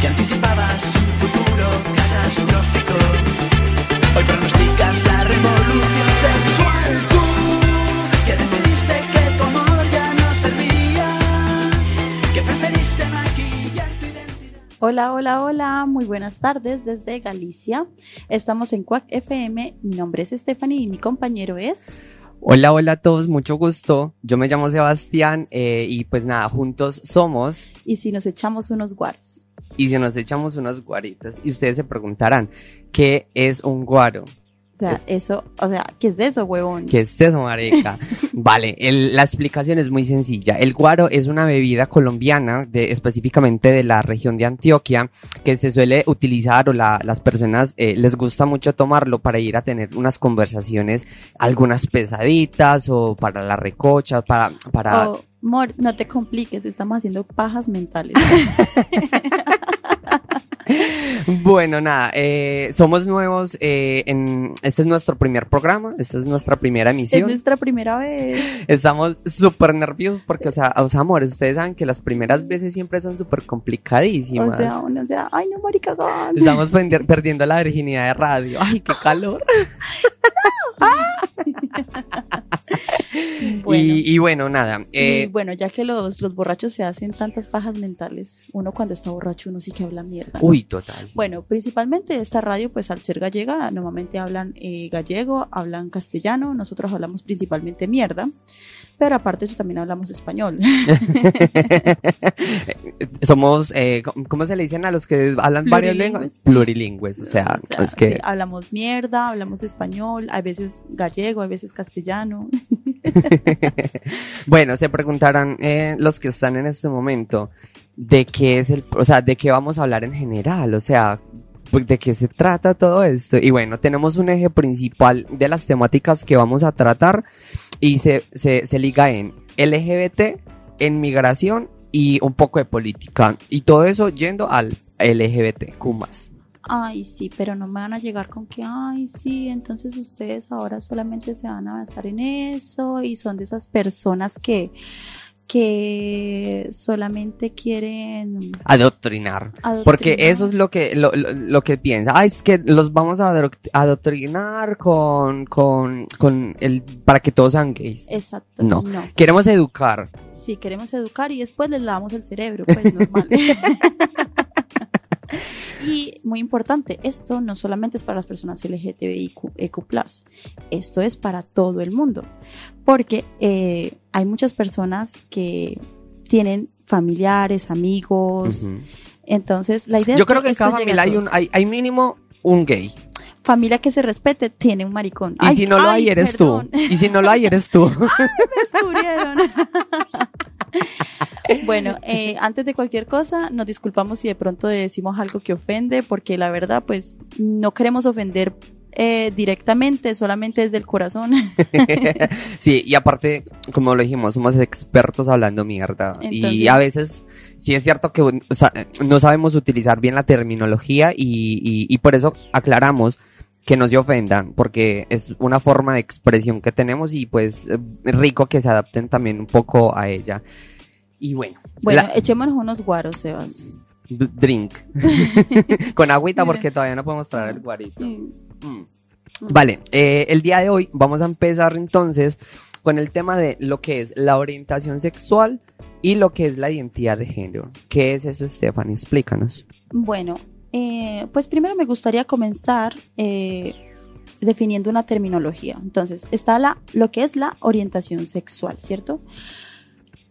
que anticipabas un futuro catastrófico. Hoy pronosticas la revolución sexual. Tú que decidiste que tu amor ya no servía, que preferiste maquillar tu identidad. Hola, hola, hola, muy buenas tardes desde Galicia. Estamos en Quack FM. Mi nombre es Stephanie y mi compañero es. Hola, hola a todos, mucho gusto. Yo me llamo Sebastián eh, y pues nada, juntos somos Y si nos echamos unos guaros. Y si nos echamos unos guaritos y ustedes se preguntarán, ¿qué es un guaro? O sea, eso, o sea, ¿qué es eso, huevón? ¿Qué es eso, marica? vale, el- la explicación es muy sencilla. El guaro es una bebida colombiana, de, específicamente de la región de Antioquia, que se suele utilizar o la- las personas eh, les gusta mucho tomarlo para ir a tener unas conversaciones, algunas pesaditas o para la recocha, para... para Oh, Mor, no te compliques, estamos haciendo pajas mentales. Bueno, nada, eh, somos nuevos eh, en... Este es nuestro primer programa, esta es nuestra primera es emisión. nuestra primera vez. Estamos súper nerviosos porque, o sea, o sea, amores, ustedes saben que las primeras veces siempre son súper O complicadísimas. sea, uno, o sea, ay no, marica, gon. Estamos perdi- perdiendo la virginidad de radio. Ay, qué calor. Bueno. Y, y bueno, nada. Y eh, bueno, ya que los, los borrachos se hacen tantas pajas mentales, uno cuando está borracho uno sí que habla mierda. ¿no? uy, total. Bueno, principalmente esta radio, pues al ser gallega, normalmente hablan eh, gallego, hablan castellano, nosotros hablamos principalmente mierda, pero aparte de eso también hablamos español. Somos, eh, ¿cómo- ¿cómo se le dicen a los que hablan varias lenguas? Plurilingües. O sea, O sea, es que sí, hablamos mierda, hablamos español, a veces gallego, a veces castellano. bueno, se preguntarán eh, los que están en este momento de qué es el, o sea, de qué vamos a hablar en general, o sea, pues, de qué se trata todo esto. Y bueno, tenemos un eje principal de las temáticas que vamos a tratar y se, se, se liga en LGBT, en migración y un poco de política. Y todo eso yendo al LGBTQ+. Ay, sí, pero no me van a llegar con que, ay, sí, entonces ustedes ahora solamente se van a basar en eso y son de esas personas que, que solamente quieren Adoctrinar. Porque eso es lo que, lo, lo, lo que piensa. Ah, es que los vamos a adoctr- adoctrinar con, con, con el, para que todos sean gays. Exacto. No. no. Queremos educar. Sí, queremos educar y después les lavamos el cerebro, pues normal. y muy importante, esto no solamente es para las personas LGTBIQ, EQ+, esto es para todo el mundo, porque eh, hay muchas personas que tienen familiares, amigos, entonces la idea Yo es creo que en esto cada familia hay un, hay, hay mínimo un gay. familia que se respete tiene un maricón. Y Ay, si no lo ay, hay, eres perdón. tú. Y si no lo hay, eres tú. descubrieron. bueno, eh, antes de cualquier cosa, nos disculpamos si de pronto decimos algo que ofende, porque la verdad, pues, no queremos ofender eh, directamente, solamente desde el corazón. sí, y aparte, como lo dijimos, somos expertos hablando mierda. y a veces, sí es cierto que o sea, no sabemos utilizar bien la terminología y, y, y por eso aclaramos que no se ofendan, porque es una forma de expresión que tenemos y pues rico que se adapten también un poco a ella. Y bueno, bueno, la- echémonos unos guaros, Sebas. d- drink. Con agüita porque todavía no podemos traer el guarito. Mm. Mm. Vale, eh, el día de hoy vamos a empezar entonces con el tema de lo que es la orientación sexual y lo que es la identidad de género. ¿Qué es eso, Stephanie? Explícanos. Bueno, eh, pues primero me gustaría comenzar eh, definiendo una terminología. Entonces, está la, lo que es la orientación sexual, ¿cierto?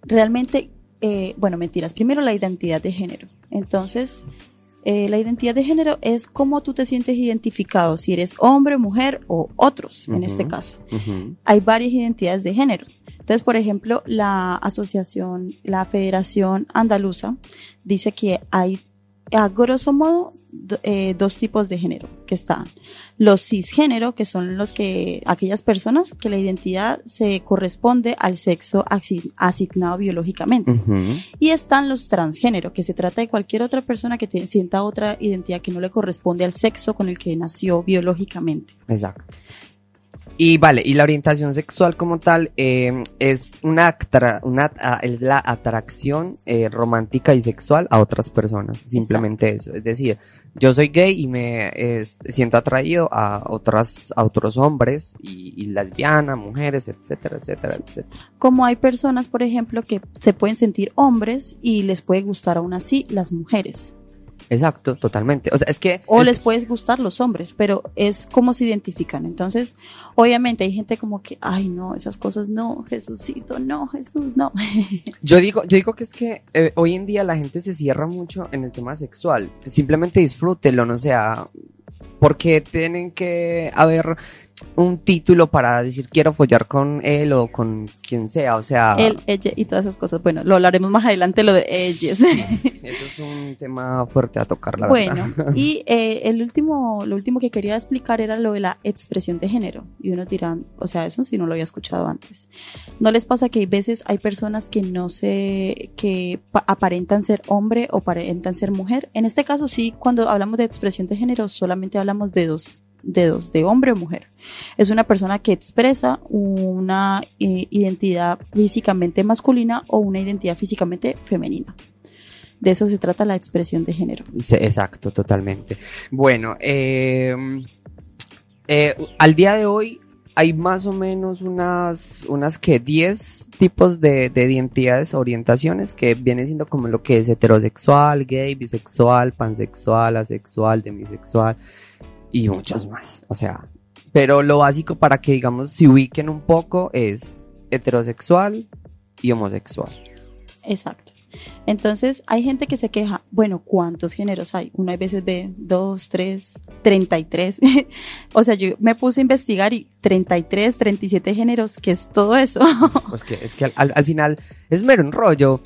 Realmente, eh, bueno, mentiras. Primero la identidad de género. Entonces, eh, la identidad de género es cómo tú te sientes identificado, si eres hombre, mujer o otros, en este caso. Hay varias identidades de género. Entonces, por ejemplo, la asociación, la Federación Andaluza dice que hay, a grosso modo, do- eh, dos tipos de género que están. Los cisgénero, que son los que, aquellas personas que la identidad se corresponde al sexo asi- asignado biológicamente. Y están los transgénero, que se trata de cualquier otra persona que te- sienta otra identidad que no le corresponde al sexo con el que nació biológicamente. Exacto. Y vale, y la orientación sexual como tal eh, es una, una es la atracción eh, romántica y sexual a otras personas, simplemente eso. Es decir, yo soy gay y me eh, siento atraído a otras, a otros hombres y, y lesbianas, mujeres, etcétera, etcétera, etcétera. Como hay personas, por ejemplo, que se pueden sentir hombres y les puede gustar aún así las mujeres. Exacto, totalmente. O sea, es que O les puede gustar los hombres, pero es como se identifican. Entonces, obviamente hay gente como que, ay, no, esas cosas no, Jesucito, no, Jesús, no. Yo digo, yo digo que es que eh, hoy en día la gente se cierra mucho en el tema sexual. Simplemente disfrútenlo, no sea, porque tienen que haber un título para decir quiero follar con él o con quien sea, o sea. Él, ella y todas esas cosas. Bueno, lo hablaremos más adelante, lo de ellos. sí, eso es un tema fuerte a tocar, la Bueno, verdad. y eh, el último, lo último que quería explicar era lo de la expresión de género. Y uno dirá, o sea, eso sí no lo había escuchado antes. ¿No les pasa que hay veces hay personas que no se, que pa- aparentan ser hombre o aparentan ser mujer? En este caso sí, cuando hablamos de expresión de género, solamente hablamos de dos de dos, de hombre o mujer. Es una persona que expresa una eh, identidad físicamente masculina o una identidad físicamente femenina. De eso se trata la expresión de género. Exacto, totalmente. Bueno, eh, eh, al día de hoy hay más o menos unas, unas que 10 tipos de, de identidades, orientaciones, que viene siendo como lo que es heterosexual, gay, bisexual, pansexual, asexual, demisexual y muchos más. O sea, pero lo básico para que, digamos, se ubiquen un poco es heterosexual y homosexual. Exacto. Entonces, hay gente que se queja, bueno, ¿cuántos géneros hay? Uno a veces ve dos, tres, treinta y tres. o sea, yo me puse a investigar y 33, 37 géneros, ¿qué es todo eso? Pues que es que al, al- al final es mero un rollo.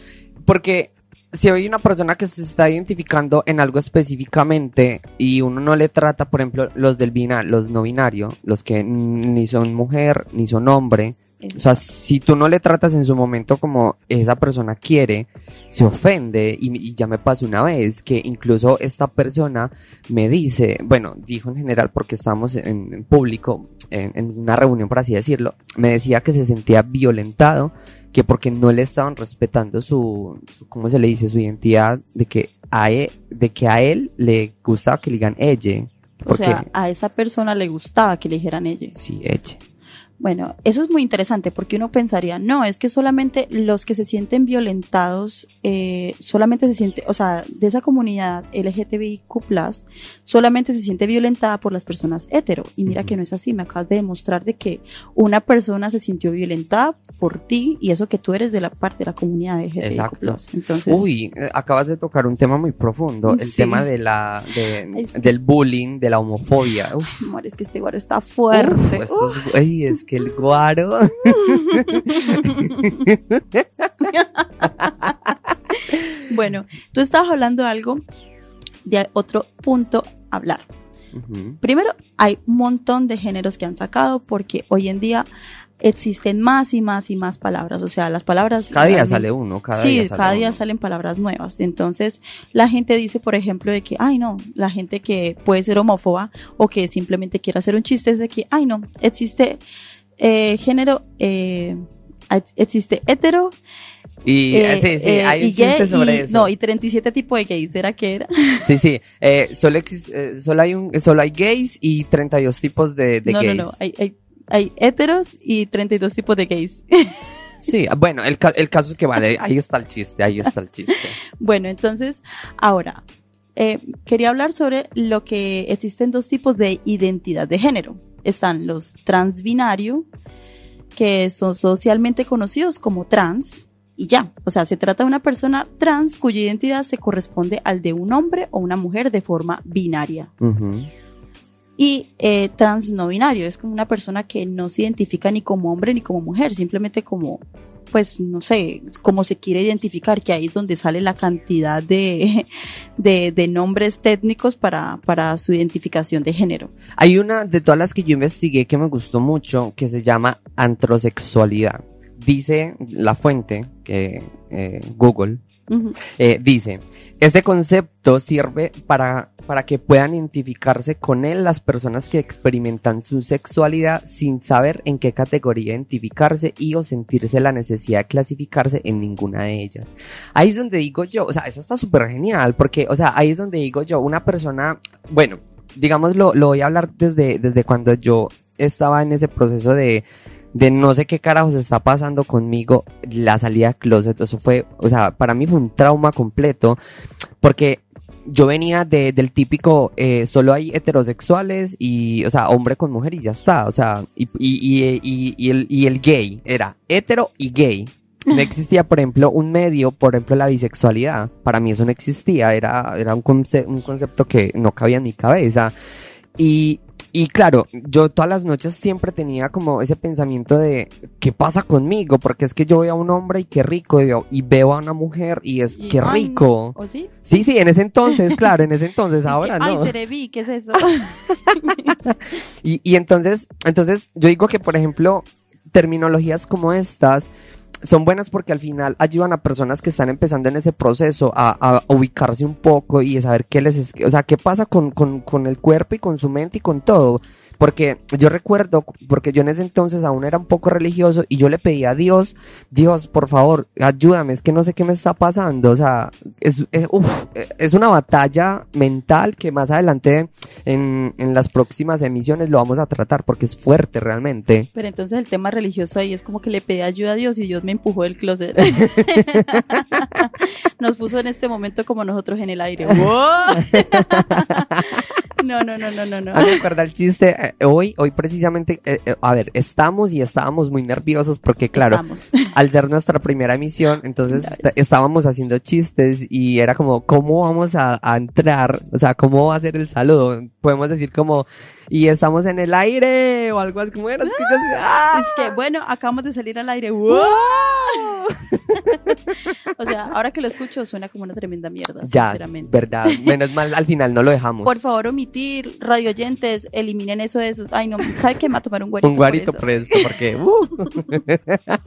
Porque si hay una persona que se está identificando en algo específicamente y uno no le trata, por ejemplo, los del binario, los no binario, los que ni son mujer ni son hombre. O sea, si tú no le tratas en su momento como esa persona quiere, se ofende. Y, y ya me pasó una vez que incluso esta persona me dice, bueno, dijo en general porque estábamos en, en público, en, en una reunión por así decirlo, me decía que se sentía violentado, que porque no le estaban respetando su, su ¿cómo se le dice? Su identidad, de que a él, de que a él le gustaba que le digan ella. o sea, a esa persona le gustaba que le dijeran ella. sí, ella. Bueno, eso es muy interesante porque uno pensaría, no, es que solamente los que se sienten violentados, eh, solamente se siente, o sea, de esa comunidad LGTBIQ, solamente se siente violentada por las personas hetero. Y mira que no es así, me acabas de demostrar de que una persona se sintió violentada por ti y eso que tú eres de la parte de la comunidad LGTBIQ. Exacto. Entonces, Uy, eh, acabas de tocar un tema muy profundo, el Sí. tema de la, de- Es que- del bullying, de la homofobia. Uf, amor, es que este guaro está fuerte. uf, estos- ay, es que el guaro. Bueno, tú estabas hablando de algo, de otro punto a hablar. Primero, hay un montón de géneros que han sacado porque hoy en día existen más y más y más palabras. O sea, las palabras. Cada día sale uno, cada sí, día sale cada día uno. salen palabras nuevas. Entonces, la gente dice, por ejemplo, de que, ay, no, la gente que puede ser homófoba o que simplemente quiere hacer un chiste es de que, ay, no, existe eh, género, eh, existe hetero. Y eh, sí, sí, eh, hay un chiste gay, sobre y- eso. No, y 37 tipos de gays, ¿será que era? Sí, sí, eh, solo, exis- eh, solo, hay un, solo hay gays y 32 tipos de, de no, gays. no, no, hay, hay, hay heteros y 32 tipos de gays. Sí, bueno, el, el caso es que vale, ahí está el chiste, ahí está el chiste. Bueno, entonces, ahora, eh, quería hablar sobre lo que existen dos tipos de identidad de género. Están los transbinario, que son socialmente conocidos como trans, y ya. O sea, se trata de una persona trans cuya identidad se corresponde al de un hombre o una mujer de forma binaria. Y eh, trans no binario es como una persona que no se identifica ni como hombre ni como mujer, simplemente como, pues no sé, como se quiere identificar, que ahí es donde sale la cantidad de, de, de nombres técnicos para, para su identificación de género. Hay una de todas las que yo investigué que me gustó mucho que se llama antrosexualidad. Dice la fuente, que eh, Google, eh, dice, este concepto sirve para para que puedan identificarse con él las personas que experimentan su sexualidad sin saber en qué categoría identificarse y o sentirse la necesidad de clasificarse en ninguna de ellas. Ahí es donde digo yo, o sea, eso está súper genial, porque, o sea, ahí es donde digo yo, una persona, bueno, digamos, lo, lo voy a hablar desde, desde cuando yo estaba en ese proceso de, de no sé qué carajos está pasando conmigo, la salida de closet, eso fue, o sea, para mí fue un trauma completo, porque yo venía de, del típico, eh, solo hay heterosexuales y, o sea, hombre con mujer y ya está, o sea, y, y, y, el, y el gay era hetero y gay. No existía, por ejemplo, un medio, por ejemplo, la bisexualidad. Para mí eso no existía, era, era un, conce- un concepto que no cabía en mi cabeza. Y, y claro, yo todas las noches siempre tenía como ese pensamiento de, ¿qué pasa conmigo? Porque es que yo veo a un hombre y qué rico, y, veo- y veo a una mujer y es, qué ay, rico. ¿O sí? Sí, sí, en ese entonces, claro, en ese entonces, Es que, ahora Ay, no. Cerebi, ¿qué es eso? Y, y entonces, entonces yo digo que, por ejemplo, terminologías como estas son buenas porque al final ayudan a personas que están empezando en ese proceso a, ubicarse un poco y a saber qué les es, o sea, qué pasa con, con el cuerpo y con su mente y con todo. Porque yo recuerdo, porque yo en ese entonces aún era un poco religioso y yo le pedía a Dios, Dios, por favor, ayúdame, es que no sé qué me está pasando. O sea, es, es, uf, es una batalla mental que más adelante en, en las próximas emisiones lo vamos a tratar porque es fuerte realmente. Pero entonces el tema religioso ahí es como que le pedí ayuda a Dios y Dios me empujó del closet. Nos puso en este momento como nosotros en el aire. ¡Wow! No, no, no, no, no, no. Me acuerda el chiste, eh, hoy, hoy precisamente, eh, eh, a ver, estamos y estábamos muy nerviosos porque claro, Estamos. al ser nuestra primera emisión, entonces Ya est- ves. estábamos haciendo chistes y era como, ¿cómo vamos a, a entrar? O sea, ¿cómo va a ser el saludo? Podemos decir como, y estamos en el aire o algo así como era. Es que yo así, ¡ah! Es que, bueno, acabamos de salir al aire. ¡Wow! O sea, ahora que lo escucho suena como una tremenda mierda, Ya, sinceramente. verdad. Menos mal, al final no lo dejamos. Por favor, omitir, radio oyentes, eliminen eso de esos. Ay, no, ¿sabe qué? Me va a tomar un guarito. Un guarito por presto, porque... uh.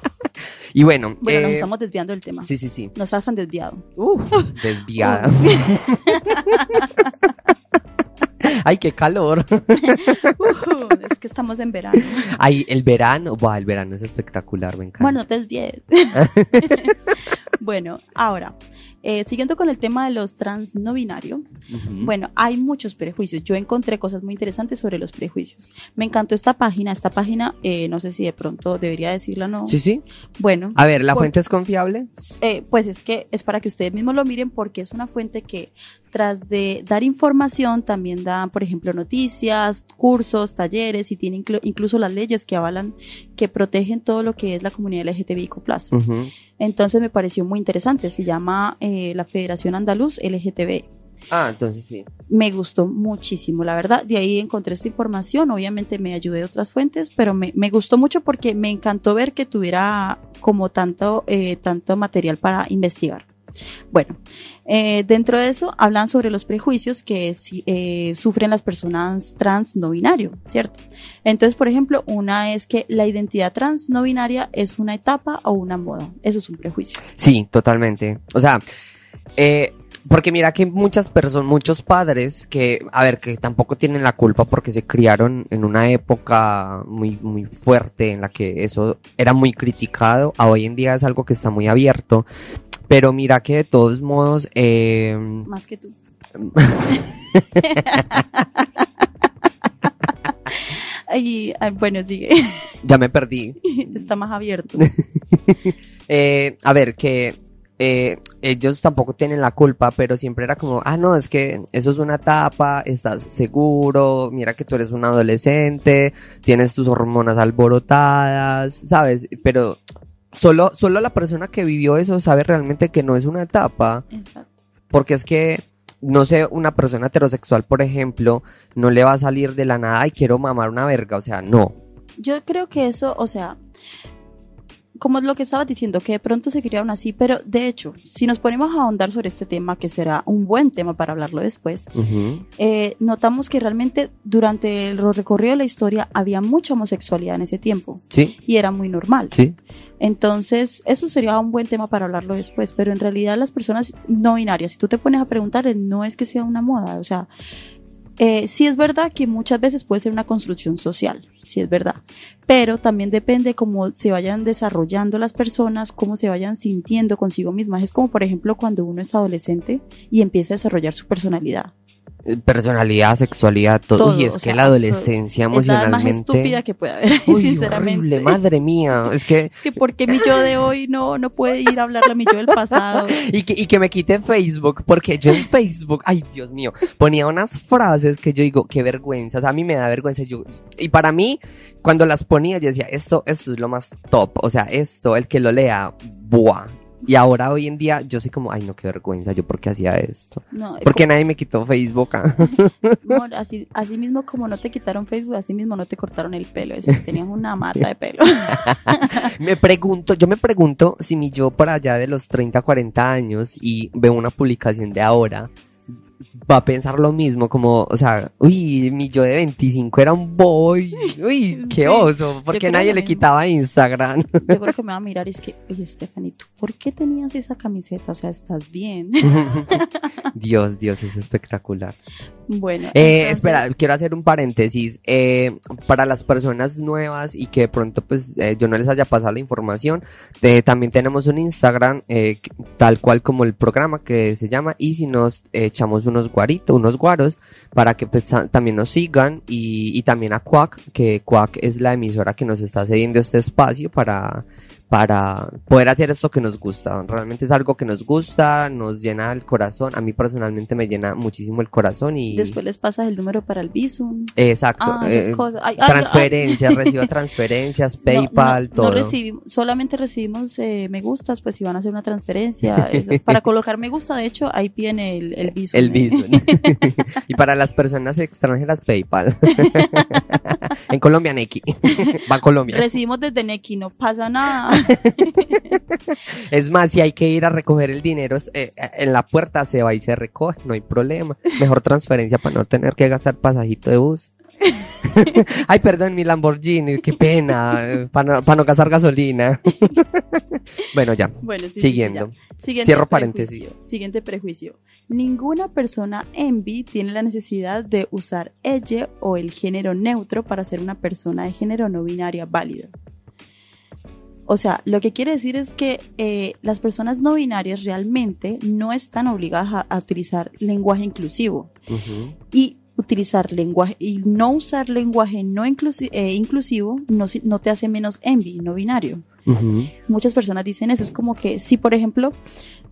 y bueno, Bueno, nos eh, estamos desviando del tema. sí, sí, sí. Nos has desviado. Uh, desviada. Ay, qué calor. Uh, es que estamos en verano. Ay, el verano, buah, el verano es espectacular, me encanta. Bueno, no te desvíes. bueno, ahora, eh, siguiendo con el tema de los trans no binarios, bueno, hay muchos prejuicios. Yo encontré cosas muy interesantes sobre los prejuicios. Me encantó esta página. Esta página, eh, no sé si de pronto debería decirla o no. Sí, sí. Bueno, A ver, ¿la fuente es confiable? eh, pues es que es para que ustedes mismos lo miren porque es una fuente que tras de dar información también da, por ejemplo, noticias, cursos, talleres y tiene inclu- incluso las leyes que avalan, que protegen todo lo que es la comunidad LGTBIQ+. Ujú. Entonces me pareció muy interesante. Se llama eh, la Federación Andaluz LGTB. Ah, entonces sí. Me gustó muchísimo, la verdad. De ahí encontré esta información. Obviamente me ayudé de otras fuentes, pero me, me gustó mucho porque me encantó ver que tuviera como tanto, eh, tanto material para investigar. Bueno, eh, dentro de eso hablan sobre los prejuicios que eh, sufren las personas trans no binario, ¿cierto? Entonces, por ejemplo, una es que la identidad trans no binaria es una etapa o una moda. Eso es un prejuicio. Sí, totalmente. O sea, eh, porque mira que muchas personas, muchos padres que, a ver, que tampoco tienen la culpa porque se criaron en una época muy, muy fuerte en la que eso era muy criticado. A hoy en día es algo que está muy abierto. Pero mira que de todos modos, eh, Más que tú. Ay, ay, bueno, sigue. ya me perdí. Está más abierto. Eh, a ver, que eh, ellos tampoco tienen la culpa, pero siempre era como, ah, no, es que eso es una etapa, estás seguro, mira que tú eres un adolescente, tienes tus hormonas alborotadas, ¿sabes? Pero solo, solo la persona que vivió eso sabe realmente que no es una etapa, Exacto. porque es que, no sé, una persona heterosexual, por ejemplo, no le va a salir de la nada y quiero mamar una verga, o sea, no. Yo creo que eso, o sea, como es lo que estabas diciendo, que de pronto se criaron así, pero de hecho, si nos ponemos a ahondar sobre este tema, que será un buen tema para hablarlo después, eh, notamos que realmente durante el recorrido de la historia había mucha homosexualidad en ese tiempo Sí, y era muy normal. sí. Entonces, eso sería un buen tema para hablarlo después, pero en realidad las personas no binarias, si tú te pones a preguntar, eh, no es que sea una moda, o sea, eh, sí es verdad que muchas veces puede ser una construcción social, sí es verdad, pero también depende cómo se vayan desarrollando las personas, cómo se vayan sintiendo consigo mismas. Es como, por ejemplo, cuando uno es adolescente y empieza a desarrollar su personalidad. Eh, Personalidad, sexualidad, todo. Todo, Uy, es o que sea, la adolescencia Es la más emocionalmente. estúpida que puede haber, Uy, sinceramente. horrible, madre mía. Es que Es que porque mi yo de hoy no, no puede ir a hablarle a mi yo del pasado. Y que, y que me quite Facebook, porque yo en Facebook, ay Dios mío, ponía unas frases que yo digo, qué vergüenza, o sea, a mí me da vergüenza. Yo, y para mí, cuando las ponía, yo decía, esto, esto es lo más top, o sea, esto, el que lo lea, buah. Y ahora, hoy en día, yo soy como, ay no, qué vergüenza, yo por qué hacía esto. No, Porque nadie me quitó Facebook. ah? Amor, así, así mismo como no te quitaron Facebook, así mismo no te cortaron el pelo. Es decir, tenías una mata de pelo. me pregunto, yo me pregunto si mi yo por allá de los 30, 40 años y veo una publicación de ahora, va a pensar lo mismo, como, o sea, uy, mi yo de 25 era un boy, uy, qué oso, porque nadie le quitaba Instagram. Yo creo que me va a mirar y es que, oye, Stephanie, ¿tú por qué tenías esa camiseta? O sea, ¿estás bien? Dios, Dios, es espectacular. Bueno. Eh, entonces- espera, quiero hacer un paréntesis. Eh, para las personas nuevas y que de pronto pues eh, yo no les haya pasado la información, eh, también tenemos un Instagram eh, tal cual como el programa que se llama y si nos echamos unos guaritos, unos guaros para que pues, también nos sigan y, y también a Quack, que Quack es la emisora que nos está cediendo este espacio para para poder hacer esto que nos gusta. Realmente es algo que nos gusta, nos llena el corazón. A mí personalmente me llena muchísimo el corazón y Después les pasas el número para el Visum. Exacto. Ah, eh, cosas. Ay, transferencias, recibo transferencias, PayPal, no, todo. No recibimos, solamente recibimos eh, me gustas, pues si van a hacer una transferencia. eso. Para colocar me gusta, de hecho, ahí viene el, el Visum. el eh. Bizum. y para las personas extranjeras, PayPal. en Colombia, Neki. Va a Colombia. Recibimos desde Neki, no pasa nada. Es más, si hay que ir a recoger el dinero eh, en la puerta, se va y se recoge, no hay problema. Mejor transferencia para no tener que gastar pasajito de bus. Ay, perdón, mi Lamborghini, qué pena, para no, pa no gastar gasolina. bueno, ya, Bueno, sí, sí, siguiendo. ya. Siguiente Cierro paréntesis. Siguiente prejuicio. Ninguna persona envy tiene la necesidad de usar ella o el género neutro para ser una persona de género no binaria válida. O sea, lo que quiere decir es que eh, las personas no binarias realmente no están obligadas a, a utilizar lenguaje inclusivo y utilizar lenguaje y no usar lenguaje no inclusi- eh, inclusivo no, te hace menos envy, no binario muchas personas dicen eso. Es como que si, por ejemplo,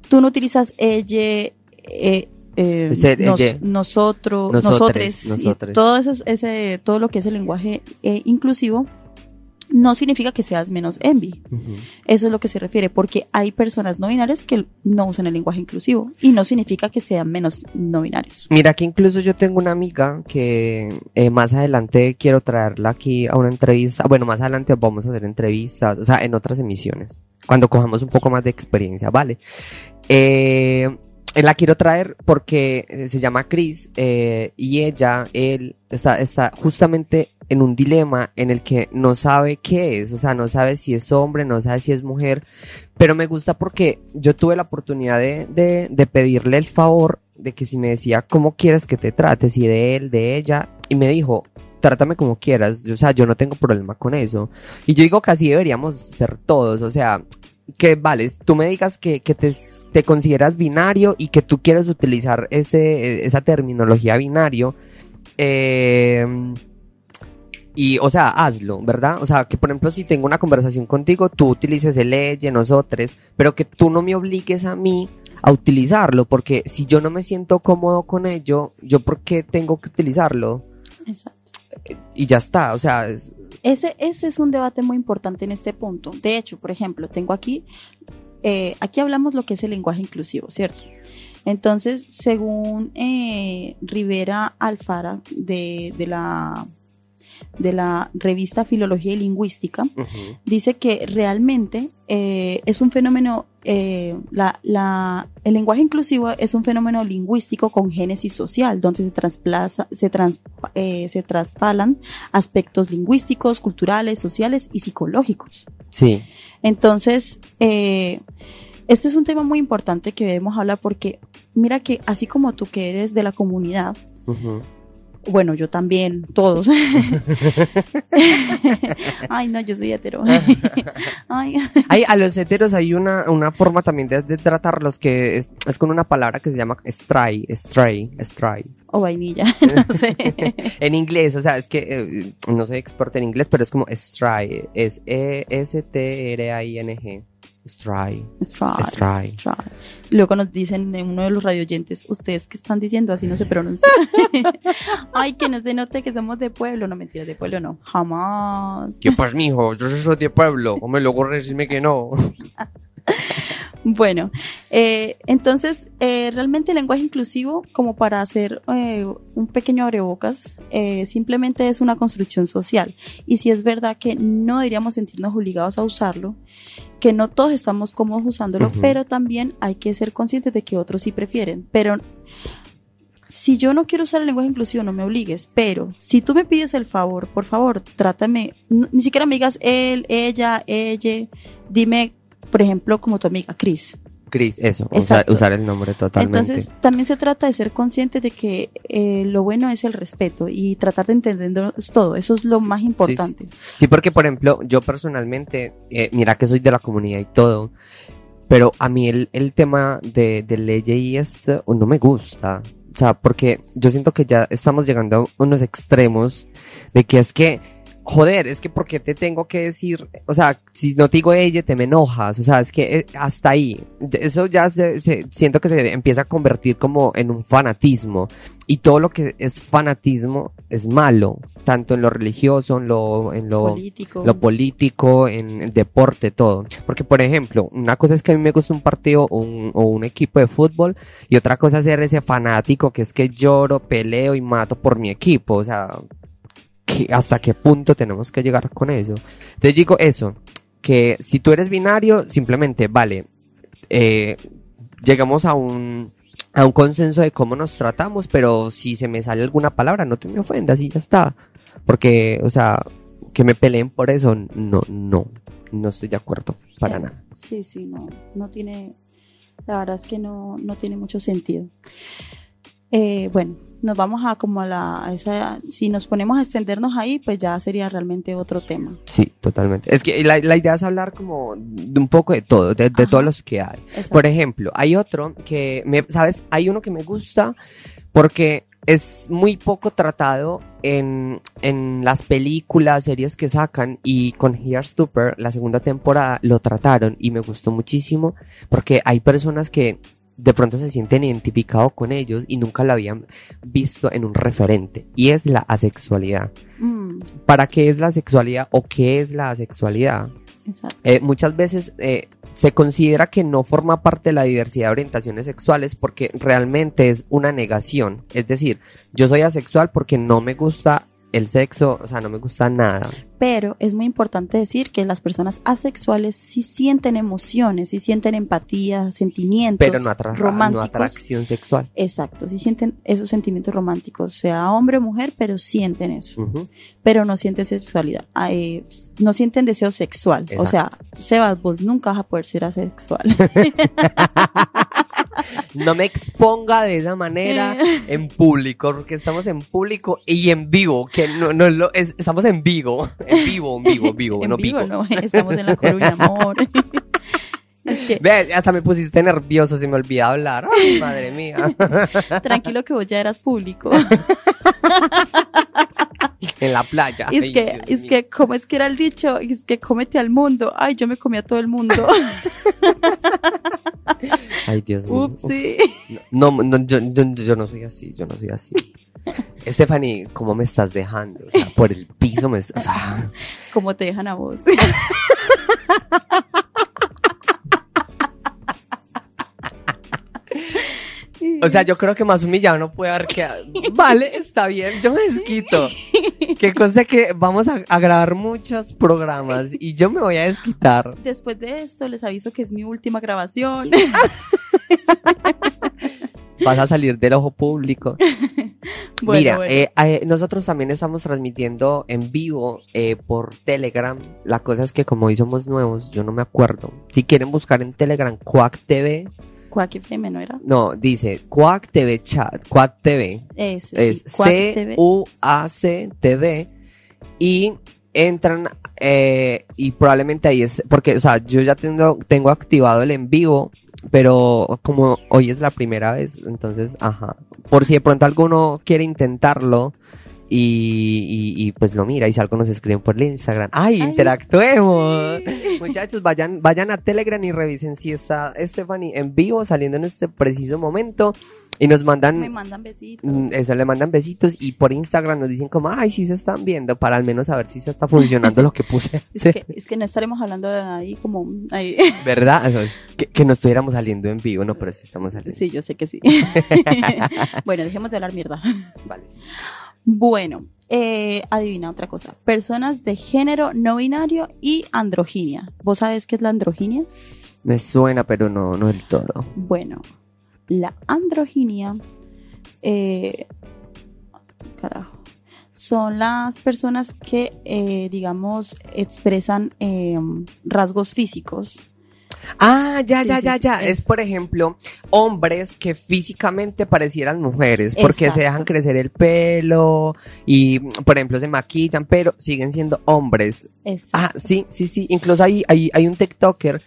tú no utilizas ella, eh, eh, nos- nosotros, Nosotres, nosotres, y nosotres. todo, eso, ese, todo lo que es el lenguaje eh, inclusivo, no significa que seas menos envy. Eso es lo que se refiere, porque hay personas no binarias que no usan el lenguaje inclusivo y no significa que sean menos no binarios. Mira que incluso yo tengo una amiga que eh, más adelante quiero traerla aquí a una entrevista. Bueno, más adelante vamos a hacer entrevistas, o sea, en otras emisiones, cuando cojamos un poco más de experiencia, ¿vale? Eh, la quiero traer porque eh, se llama Chris eh, y ella, él, está, está justamente en un dilema en el que no sabe qué es, o sea, no sabe si es hombre, no sabe si es mujer, pero me gusta porque yo tuve la oportunidad de, de, de pedirle el favor de que si me decía cómo quieres que te trate, si de él, de ella, y me dijo, trátame como quieras, o sea, yo no tengo problema con eso. Y yo digo que así deberíamos ser todos, o sea, que vale, tú me digas que, que te, te consideras binario y que tú quieres utilizar ese, esa terminología binario, eh, y, o sea, hazlo, ¿verdad? O sea, que por ejemplo, si tengo una conversación contigo, tú utilices el ella, nosotros, pero que tú no me obligues a mí a utilizarlo, porque si yo no me siento cómodo con ello, yo por qué tengo que utilizarlo Exacto. y ya está, o sea, es- Ese, ese es un debate muy importante en este punto. De hecho, por ejemplo, tengo aquí, eh, aquí hablamos lo que es el lenguaje inclusivo, ¿cierto? Entonces, según eh, Rivera Alfara de, de la de la revista Filología y Lingüística, dice que realmente eh, es un fenómeno, eh, la, la- el lenguaje inclusivo es un fenómeno lingüístico con génesis social, donde se, trasplaza, se, trans- eh, se traspalan aspectos lingüísticos, culturales, sociales y psicológicos. Sí. Entonces, este es un tema muy importante que debemos hablar porque mira que así como tú que eres de la comunidad. Bueno, yo también, todos. Ay, no, yo soy hetero. Ay, Hay, a los heteros hay una, una forma también de, de tratarlos que es, es con una palabra que se llama stray, stray, stray. o vainilla, no sé. En inglés, o sea, es que eh, no soy experto en inglés, pero es como stray, es E E-S-T-R-A-I-N-G. Stray. Stray. Stray. Try. Luego nos dicen en uno de los radioyentes, ustedes que están diciendo así no se pronuncia. Ay, que no se note que somos de pueblo. No, mentiras, de pueblo no. Jamás. ¿Qué pues, mijo? Yo soy de pueblo. O me luego decirme que no. Bueno, eh, entonces, eh, realmente el lenguaje inclusivo, como para hacer eh, un pequeño abrebocas, simplemente es una construcción social. Y si es verdad que no deberíamos sentirnos obligados a usarlo, que no todos estamos cómodos usándolo, pero también hay que ser conscientes de que otros sí prefieren. Pero si yo no quiero usar el lenguaje inclusivo, no me obligues. Pero si tú me pides el favor, por favor, trátame, ni siquiera me digas él, ella, ella, dime, por ejemplo, como tu amiga Cris. Chris, eso. Usar, usar el nombre totalmente. Entonces, también se trata de ser conscientes de que eh, lo bueno es el respeto y tratar de entender todo. Eso es lo Sí, más sí, importante. Sí, porque por ejemplo, yo personalmente, eh, mira que soy de la comunidad y todo, pero a mí el, el tema de, de ley y esto no me gusta. O sea, porque yo siento que ya estamos llegando a unos extremos de que es que, joder, es que porque te tengo que decir, o sea, si no te digo ella, te me enojas, o sea, es que eh, hasta ahí, eso ya se, se- siento que se empieza a convertir como en un fanatismo y todo lo que es fanatismo es malo, tanto en lo religioso, en lo, en lo, Político. lo político, en el deporte, todo. Porque, por ejemplo, una cosa es que a mí me gusta un partido o un, o un equipo de fútbol y otra cosa es ser ese fanático que es que lloro, peleo y mato por mi equipo. O sea, ¿qué- ¿hasta qué punto tenemos que llegar con eso? Entonces digo eso, que si tú eres binario, simplemente, vale, eh, llegamos a un, a un consenso de cómo nos tratamos, pero si se me sale alguna palabra, no te me ofendas y ya está. Porque, o sea, que me peleen por eso, no, no, no estoy de acuerdo, para nada. Sí, sí, no, no tiene, la verdad es que no, no tiene mucho sentido. Eh, bueno, nos vamos a como a la, a esa, si nos ponemos a extendernos ahí, pues ya sería realmente otro tema. Sí, totalmente. Es que la, la idea es hablar como de un poco de todo, de, de todos los que hay. Exacto. Por ejemplo, hay otro que, me, ¿sabes? Hay uno que me gusta porque es muy poco tratado en, en las películas, series que sacan y con Here Stupor, la segunda temporada, lo trataron y me gustó muchísimo porque hay personas que de pronto se sienten identificados con ellos y nunca lo habían visto en un referente y es la asexualidad. Mm, ¿Para qué es la sexualidad o qué es la asexualidad? Eh, muchas veces eh, se considera que no forma parte de la diversidad de orientaciones sexuales porque realmente es una negación. Es decir, yo soy asexual porque no me gusta el sexo, o sea, no me gusta nada. Pero es muy importante decir que las personas asexuales sí sienten emociones, sí sienten empatía, sentimientos Pero no, atra- no románticos. atracción sexual. Exacto, sí sienten esos sentimientos románticos, sea hombre o mujer, pero sienten eso, pero no sienten sexualidad, eh, no sienten deseo sexual. O sea, Sebas, vos nunca vas a poder ser asexual. No me exponga de esa manera en público, porque estamos en público y en vivo, que no, no lo, es- estamos en vivo, en vivo, en vivo, vivo, en no vivo, no, estamos en la Coruña, amor. Ve, hasta me pusiste nervioso, se me olvidó hablar. Ay, madre mía. tranquilo que vos ya eras público. en la playa. Es Ay, que, Dios es mío. que, ¿cómo es que era el dicho? Es que cómete al mundo. Ay, yo me comí a todo el mundo. Ay, Dios mío. Upsi. No, no, yo, yo, yo no soy así, yo no soy así. Stephanie, ¿cómo me estás dejando? O sea, por el piso me estás... O sea, ¿Cómo te dejan a vos? o sea, yo creo que más humillado no puede haber quedado. Vale, está bien, yo me desquito. Que cosa que vamos a, a grabar muchos programas y yo me voy a desquitar. Después de esto, les aviso que es mi última grabación. Vas a salir del ojo público. Bueno, Mira, bueno. eh, eh, nosotros también estamos transmitiendo en vivo eh, por Telegram. La cosa es que como hoy somos nuevos, yo no me acuerdo. Si quieren buscar en Telegram Quack TV, Quack FM, ¿no era? no, dice Quack TV Chat, Quack TV. Ese, es sí. C-U-A-C TV y entran eh, y probablemente ahí es, porque, o sea, yo ya tengo, tengo activado el en vivo, pero como hoy es la primera vez, entonces, ajá, por si de pronto alguno quiere intentarlo y, y, y, pues lo mira y si algo nos escriben por el Instagram, ¡ay, Ay, interactuemos! Muchachos, vayan, vayan a Telegram y revisen si está Stephanie en vivo saliendo en este preciso momento y nos mandan Me mandan besitos. Mm, Eso le mandan besitos y por Instagram nos dicen como, ay, sí se están viendo, para al menos saber si se está funcionando lo que puse. Es, Sí, que, es que no estaremos hablando de ahí como ahí. ¿Verdad? Que, que no estuviéramos saliendo en vivo, no, pero sí estamos saliendo. Sí, yo sé que sí. bueno, dejemos de hablar mierda. Vale, sí. Bueno, eh, adivina otra cosa. Personas de género no binario y androginia. ¿Vos sabés qué es la androginia? Me suena, pero no, no del todo. Bueno, la androginia, eh, carajo, son las personas que, eh, digamos, expresan eh, rasgos físicos. Ah, ya, Sí, ya, ya, ya. es- por ejemplo, hombres que físicamente parecieran mujeres, porque Exacto. se dejan crecer el pelo y, por ejemplo, se maquillan, pero siguen siendo hombres. Exacto. Ah, sí, sí, sí. Incluso hay, hay, hay un TikToker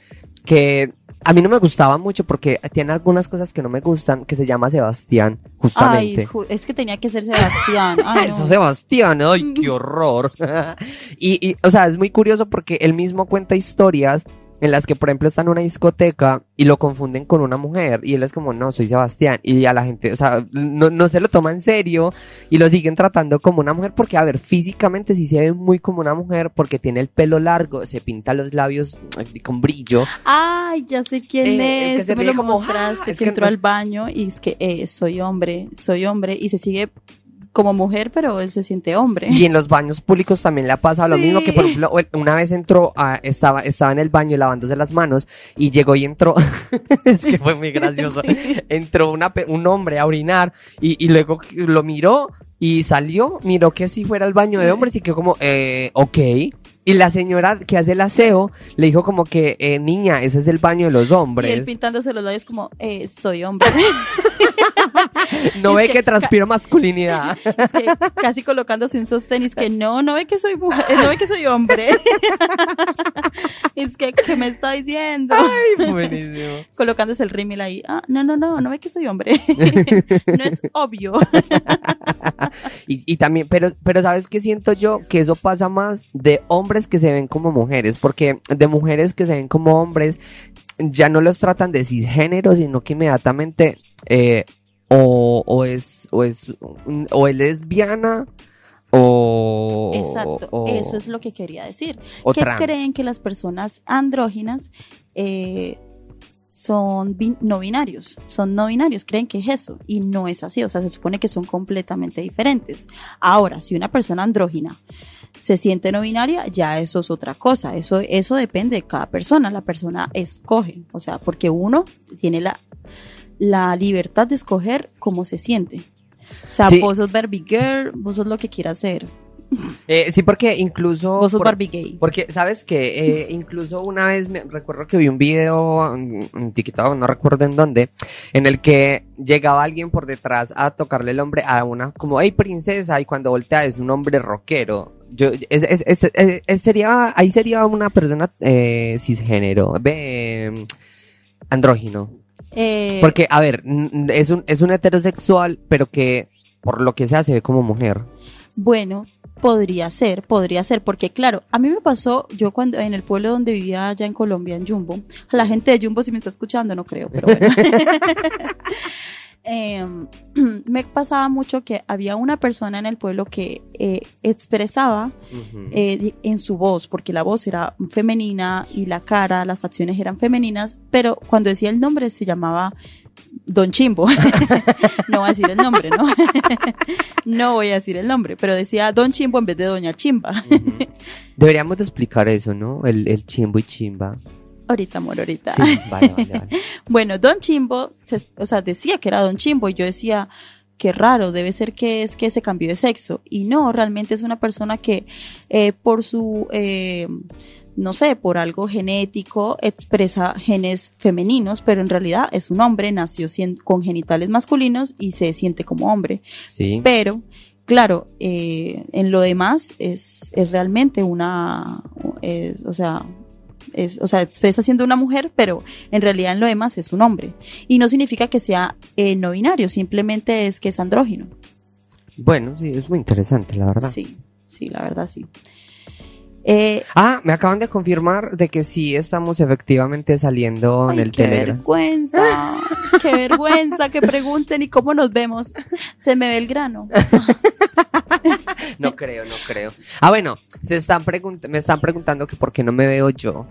que a mí no me gustaba mucho porque tiene algunas cosas que no me gustan, que se llama Sebastián, Ay, justamente. ju- es que tenía que ser Sebastián. Ay, no. Eso, Sebastián, ay, qué horror. y, y, o sea, es muy curioso porque él mismo cuenta historias en las que, por ejemplo, está en una discoteca y lo confunden con una mujer y él es como, no, soy Sebastián. Y a la gente, o sea, no, no se lo toma en serio y lo siguen tratando como una mujer porque, a ver, físicamente sí se ve muy como una mujer porque tiene el pelo largo, se pinta los labios eh, con brillo. Ay, ya sé quién Eh, el que es. se me lo como, mostraste, "Ah", es que entró no al es- baño y es que eh, soy hombre, soy hombre y se sigue como mujer, pero él se siente hombre. Y en los baños públicos también le ha pasado lo mismo que, por ejemplo, una vez entró, a- estaba, estaba en el baño lavándose las manos y llegó y entró, es que fue muy gracioso, entró una, un hombre a orinar y, y luego lo miró y salió, miró que si fuera el baño de hombres y que como, eh, ok. Y la señora que hace el aseo le dijo como que, eh, niña, ese es el baño de los Y él hombres. pintándose los labios como, eh, soy hombre. No es ve que que transpiro masculinidad. Es que casi colocándose un sostén y es que no, no ve que soy mujer, eh, no ve que soy hombre. es que, ¿qué me está diciendo? Buenísimo. Colocándose el rímel ahí. Ah, no, no, no, no ve que soy hombre. no es obvio. Y, y también, pero, pero sabes que siento yo que eso pasa más de hombres que se ven como mujeres, porque de mujeres que se ven como hombres ya no los tratan de cisgénero, sino que inmediatamente eh, o, o es o es o es lesbiana o Exacto, o- eso es lo que quería decir. que trans. creen que las personas andróginas eh, son bin- no binarios, son no binarios, creen que es eso y no es así, o sea, se supone que son completamente diferentes. Ahora, si una persona andrógina se siente no binaria, ya eso es otra cosa, eso, eso depende de cada persona, la persona escoge, o sea, porque uno tiene la, la libertad de escoger cómo se siente. O sea, Sí. vos sos Barbie Girl, vos sos lo que quieras ser, Eh, sí, porque incluso vos sos por- Barbie Gay. Porque, ¿sabes que incluso una vez me recuerdo que vi un video TikTok, no recuerdo en dónde, en el que llegaba alguien por detrás a tocarle el hombre a una, como, hey, princesa, y cuando voltea es un hombre rockero. Yo, es, es- es- sería, ahí sería una persona eh, cisgénero, ve, andrógino. Eh, Porque, a ver, es un, es un heterosexual, pero que por lo que sea se ve como mujer. Bueno, podría ser, podría ser, porque claro, a mí me pasó, yo cuando en el pueblo donde vivía allá en Colombia, en Jumbo, la gente de Jumbo si me está escuchando, no creo, pero bueno. Em, me pasaba mucho que había una persona en el pueblo que eh, expresaba eh, en su voz, porque la voz era femenina y la cara, las facciones eran femeninas, pero cuando decía el nombre se llamaba Don Chimbo. no voy a decir el nombre, ¿no? no voy a decir el nombre, pero decía Don Chimbo en vez de Doña Chimba. Deberíamos de explicar eso, ¿no? El, el chimbo y chimba. Ahorita, amor, ahorita. Sí, vale, vale, vale. Bueno, Don Chimbo, se- o sea, decía que era Don Chimbo y yo decía, qué raro, debe ser que es que se cambió de sexo. Y no, realmente es una persona que eh, por su, eh, no sé, por algo genético expresa genes femeninos, pero en realidad es un hombre, nació con genitales masculinos y se siente como hombre. Sí. Pero, claro, eh, en lo demás es, es realmente una, es, o sea, es, o sea, expresa siendo una mujer, pero en realidad en lo demás es un hombre. Y no significa que sea eh, no binario, simplemente es que es andrógino. Bueno, sí, es muy interesante, la verdad. Sí, sí, la verdad sí. Eh, Ah, me acaban de confirmar de que sí estamos efectivamente saliendo en el qué Telegram. vergüenza, qué vergüenza que pregunten y cómo nos vemos. Se me ve el grano. No creo, no creo. Ah, bueno, se están me están preguntando que por qué no me veo yo.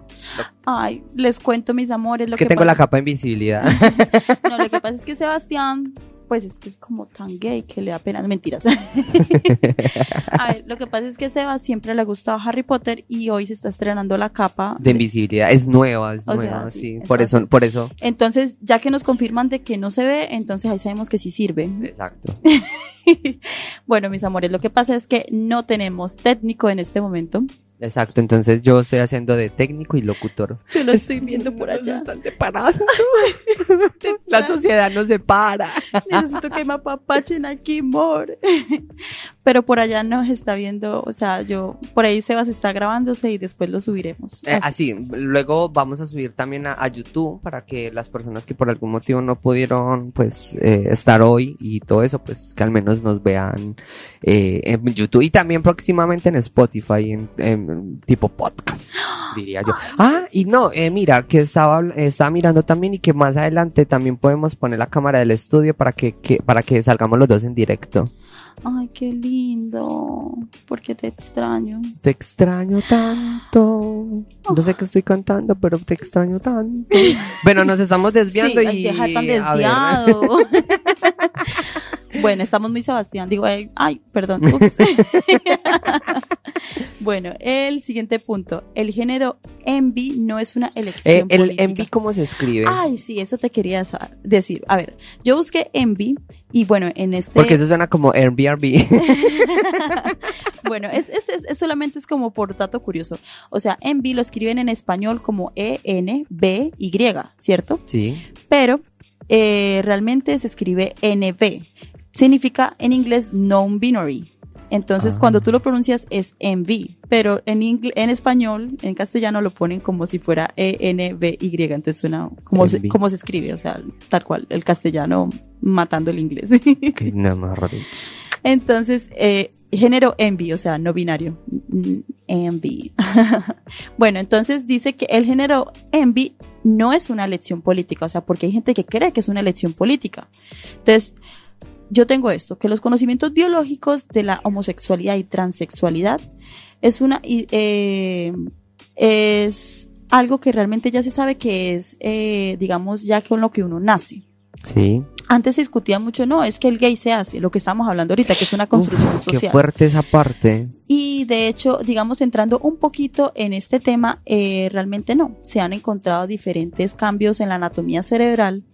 Ay, les cuento mis amores. Lo Es que que tengo la capa de invisibilidad. No, lo que pasa es que Sebastián, pues es que es como tan gay que le da pena. Mentiras. A ver, lo que pasa es que Seba siempre le ha gustado Harry Potter y hoy se está estrenando la capa. De invisibilidad. Es nueva, es O nueva, sea, sí, sí. Por eso, por eso. Entonces, ya que nos confirman de que no se ve, entonces ahí sabemos que sí sirve. Exacto. bueno, mis amores, lo que pasa es que no tenemos técnico en este momento. Exacto. Entonces yo estoy haciendo de técnico y locutor. Yo lo estoy viendo por Nos allá. están separando. La sociedad nos separa. Necesito que me apapachen aquí, amor. Pero por allá nos está viendo, o sea, yo, por ahí Sebas está grabándose y después lo subiremos. Eh, Así. así, luego vamos a subir también a, a YouTube para que las personas que por algún motivo no pudieron pues eh, estar hoy y todo eso, pues que al menos nos vean eh, en YouTube y también próximamente en Spotify, en, en tipo podcast, diría yo. Ah, y no, eh, mira, que estaba, estaba mirando también y que más adelante también podemos poner la cámara del estudio para que, que- para que salgamos los dos en directo. Ay, qué lindo. Porque te extraño. Te extraño tanto. No sé qué estoy cantando, pero te extraño tanto. Bueno, nos estamos desviando Sí, y. dejar tan a ver. desviado. bueno, estamos muy Sebastián. Digo, ay, ay, perdón. bueno, el siguiente punto. El género envy no es una Eh, elección el política. envy, ¿cómo se escribe? Ay, sí, eso te quería decir. A ver, yo busqué envy y bueno, en este... Porque eso suena como Airbnb. Bueno, es, es, solamente es como por dato curioso. O sea, envy lo escriben en español como E E-N-B-Y, ¿cierto? sí. Pero eh, realmente se escribe NB. Significa en inglés non-binary. Entonces, Ah. cuando tú lo pronuncias es envy, pero en, en español, en castellano lo ponen como si fuera E E-N-B-Y. Entonces suena como se, Envy. como se escribe, o sea, tal cual, el castellano matando el inglés. Arrodillo. Entonces, eh, género envy, o sea, no binario. Envy. bueno, entonces dice que el género envy no es una elección política, o sea, porque hay gente que cree que es una elección política. Entonces, yo tengo esto, que los conocimientos biológicos de la homosexualidad y transexualidad es una, eh, es algo que realmente ya se sabe que es, eh, digamos, ya con lo que uno nace Sí. Antes se discutía mucho, no, es que el gay se hace, lo que estamos hablando ahorita, que es una construcción Uf, Qué social. fuerte esa parte. Y de hecho, digamos, entrando un poquito en este tema, eh, realmente no, se han encontrado diferentes cambios en la anatomía cerebral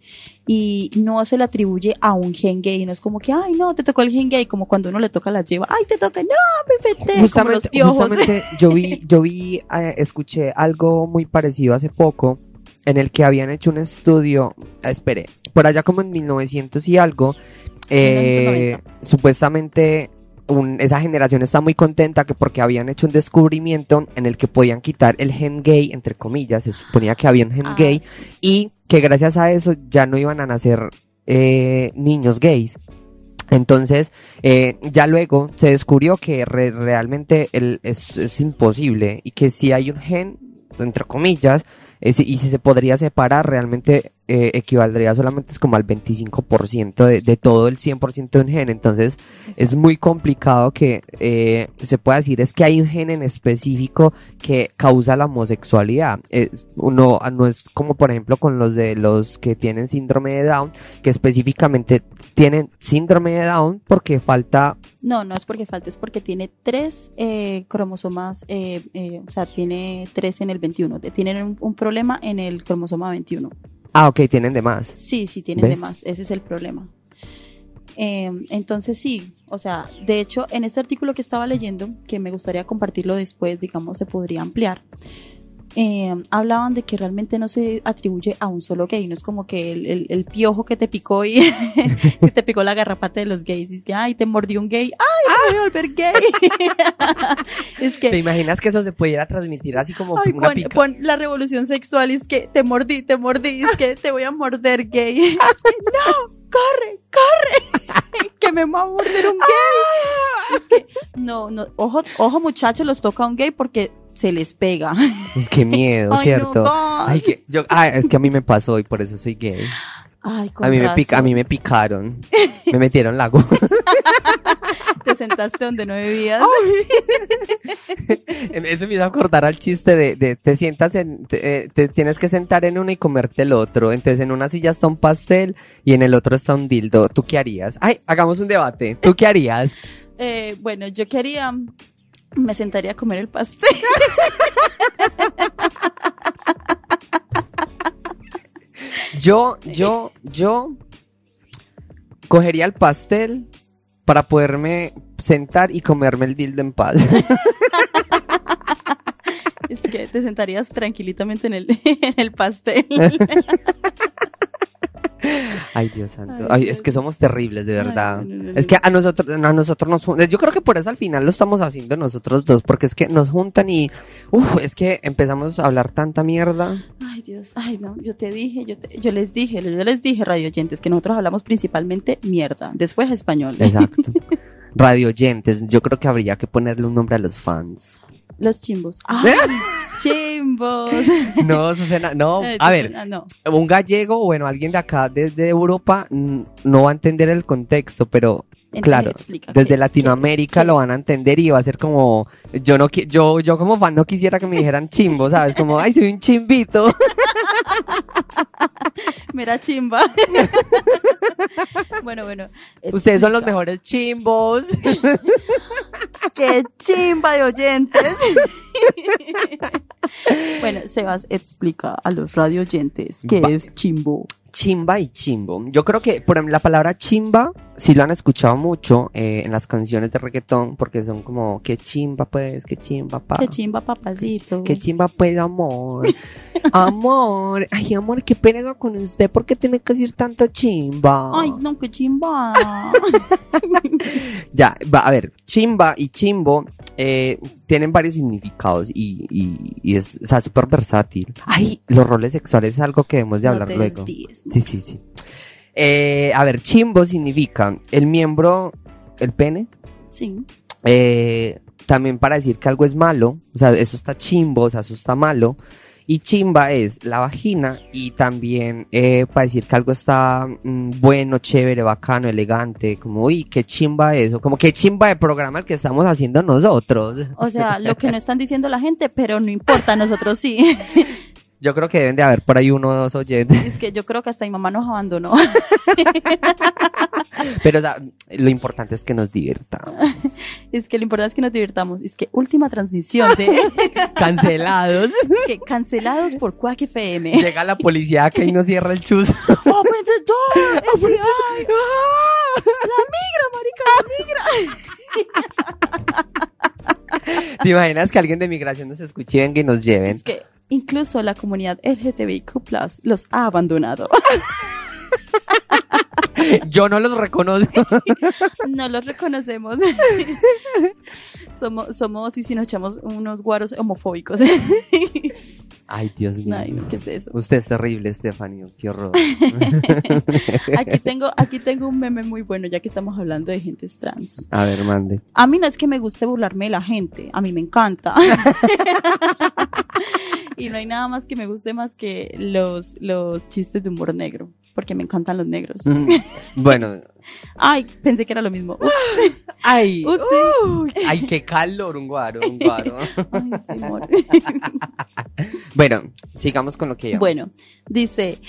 y no se le atribuye a un gen gay, no es como que, ay, no, te tocó el gen gay, como cuando uno le toca la lleva, ay, te toca, no, me infecté, como los Justamente, piojos. justamente yo vi, yo vi, eh, escuché algo muy parecido hace poco en el que habían hecho un estudio, ah, espere, por allá como en 1900 y algo, eh, 1990. supuestamente un- esa generación está muy contenta que porque habían hecho un descubrimiento en el que podían quitar el gen gay, entre comillas, se suponía que había un gen Ah, gay sí. y que gracias a eso ya no iban a nacer eh, niños gays. Entonces, eh, ya luego se descubrió que re- realmente el- es, es imposible y que si hay un gen, entre comillas, Eh, y si se podría separar, realmente eh, equivaldría solamente es como al 25% de, de todo el 100% de un gen. Entonces, es muy complicado que eh, se pueda decir es que hay un gen en específico que causa la homosexualidad. Es- uno, no es como por ejemplo con los de los que tienen síndrome de Down, que específicamente tienen síndrome de Down porque falta No, no es porque falte, es porque tiene tres eh, cromosomas, eh, eh, o sea, tiene tres en el 21. de- Tienen un, un problema en el cromosoma 21. Ah, ok, tienen de más. Sí, sí tienen de más, ese es el problema. Eh, entonces sí, o sea, de hecho, en este artículo que estaba leyendo, que me gustaría compartirlo después, digamos, se podría ampliar, eh, hablaban de que realmente no se atribuye a un solo gay, no es como que el, el- el piojo que te picó y si te picó la garrapata de los gays, dice, ay, te mordió un gay, ay, me voy a volver gay. es que ¿Te imaginas que eso se pudiera transmitir así como Ay, una pon, pica? pon la revolución sexual y es que te mordí, te mordí, es que te voy a morder gay. Es que no, corre, corre, que me va a morder un gay. Es que, no, no, ojo, ojo muchachos, los toca un gay porque se les pega. Es que miedo, Ay, ¿cierto? Ay, que, yo, ah, es que a mí me pasó y por eso soy gay. Ay, con A mí, me pica, a mí me picaron. Me metieron la. Te sentaste donde no debías. Eso me hizo acordar al chiste de, de te sientas en, te, eh, te tienes que sentar en uno y comerte el otro. Entonces en una silla está un pastel y en el otro está un dildo. ¿Tú qué harías? Ay, hagamos un debate. ¿Tú qué harías? Eh, bueno, yo quería, me sentaría a comer el pastel. Yo, yo, yo cogería el pastel para poderme sentar y comerme el dildo en paz. Es que te sentarías tranquilitamente en el, en el pastel. Ay, Dios santo. Ay, es que somos terribles, de verdad. Ay, no, no, no, Es que a nosotros, a nosotros nos juntan. Yo creo que por eso al final lo estamos haciendo nosotros dos, porque es que nos juntan y, uff, es que empezamos a hablar tanta mierda. Ay, Dios, ay, no, yo te dije, yo, te- yo les dije, yo les dije, radio oyentes, que nosotros hablamos principalmente mierda, después español. Exacto. Radio oyentes, yo creo que habría que ponerle un nombre a los fans. Los chimbos. ¡Ay, chimbos! No, Susana, no. A ver, no. un gallego, bueno, alguien de acá, desde Europa, no va a entender el contexto, pero claro, desde ¿qué- Latinoamérica qué- lo van a entender y va a ser como, yo no yo, yo como fan no quisiera que me dijeran chimbo, ¿sabes? Como, ay, soy un chimbito. Mira, chimba. bueno, bueno. Ustedes son los mejores chimbos. ¡Qué chimba de oyentes! bueno, Sebas explica a los radio oyentes qué Va- es chimbo. Chimba y chimbo. Yo creo que por la palabra chimba, si lo han escuchado mucho eh, en las canciones de reggaetón, porque son como, qué chimba pues, qué chimba pa. ¡Qué chimba, papacito! Qué chimba pues, amor. amor, ay amor, qué pena con usted, ¿por qué tiene que decir tanto chimba? ¡Ay, no, qué chimba! Ya, va, a ver, chimba y chimbo eh, tienen varios significados y, y, y es, o sea, súper versátil. Ay, los roles sexuales es algo que debemos de No hablar te luego. desvíes, Sí, sí, sí. Eh, a ver, chimbo significa el miembro, el pene, Sí. eh, también para decir que algo es malo, o sea, eso está chimbo, o sea, eso está malo. Y chimba es la vagina y también eh, para decir que algo está mm, bueno, chévere, bacano, elegante, como, uy, qué chimba eso, como qué chimba de programa el que estamos haciendo nosotros. O sea, lo que no están diciendo la gente, pero no importa, nosotros sí. Yo creo que deben de haber por ahí uno o dos oyentes, Es que yo creo que hasta mi mamá nos abandonó. pero o sea, lo importante es que nos divirtamos. Es que lo importante es que nos divirtamos. Es que última transmisión de Cancelados. que cancelados por Quack FM. Llega la policía acá y nos cierra el chus. Open the door, FBI. La migra, marica, la migra. ¿Te imaginas que alguien de migración nos escuche y venga y nos lleven? Es que incluso la comunidad LGTBIQ+ los ha abandonado. Yo no los reconozco. No los reconocemos. somos, somos, y si nos echamos unos guaros homofóbicos. Ay, Dios mío. Ay, ¿qué es eso? Usted es terrible, Estefanio. Qué horror. Aquí tengo, aquí tengo un meme muy bueno, ya que estamos hablando de gentes trans. A ver, mande. A mí no es que me guste burlarme de la gente, a mí me encanta. y no hay nada más que me guste más que los, los chistes de humor negro, porque me encantan los negros. Mm, Bueno, Ay, pensé que era lo mismo. Ups, ay, ups, ay, qué calor, un guaro, un guaro. Ay. Bueno, sigamos con lo que yo. Bueno, dice,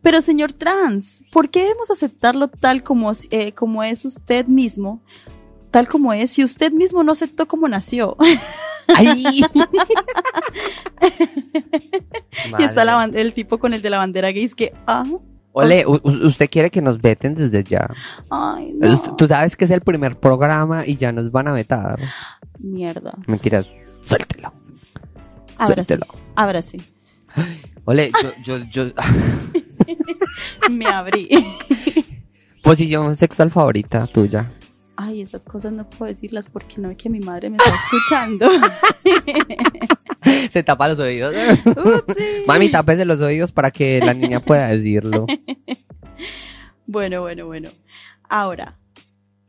pero señor trans, ¿por qué debemos aceptarlo tal como, eh, como es usted mismo? Tal como es, si usted mismo no aceptó como nació. Ay. Y está la el tipo con el de la bandera gay, es que, ah, Ole, usted quiere que nos veten desde ya. ay, no. Tú sabes que es el primer programa y ya nos van a vetar. Mierda. Mentiras, suéltelo. Ahora sí, Suéltelo. ahora sí. Ole, yo, yo, yo, Me abrí. posición sexual favorita tuya. Ay, esas cosas no puedo decirlas porque no es que mi madre me está escuchando. Se tapa los oídos. Upsi. Mami, tápese los oídos para que la niña pueda decirlo. Bueno, bueno, bueno. Ahora,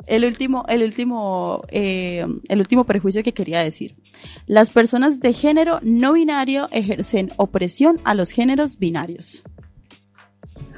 el último, el último, eh, el último prejuicio que quería decir. Las personas de género no binario ejercen opresión a los géneros binarios.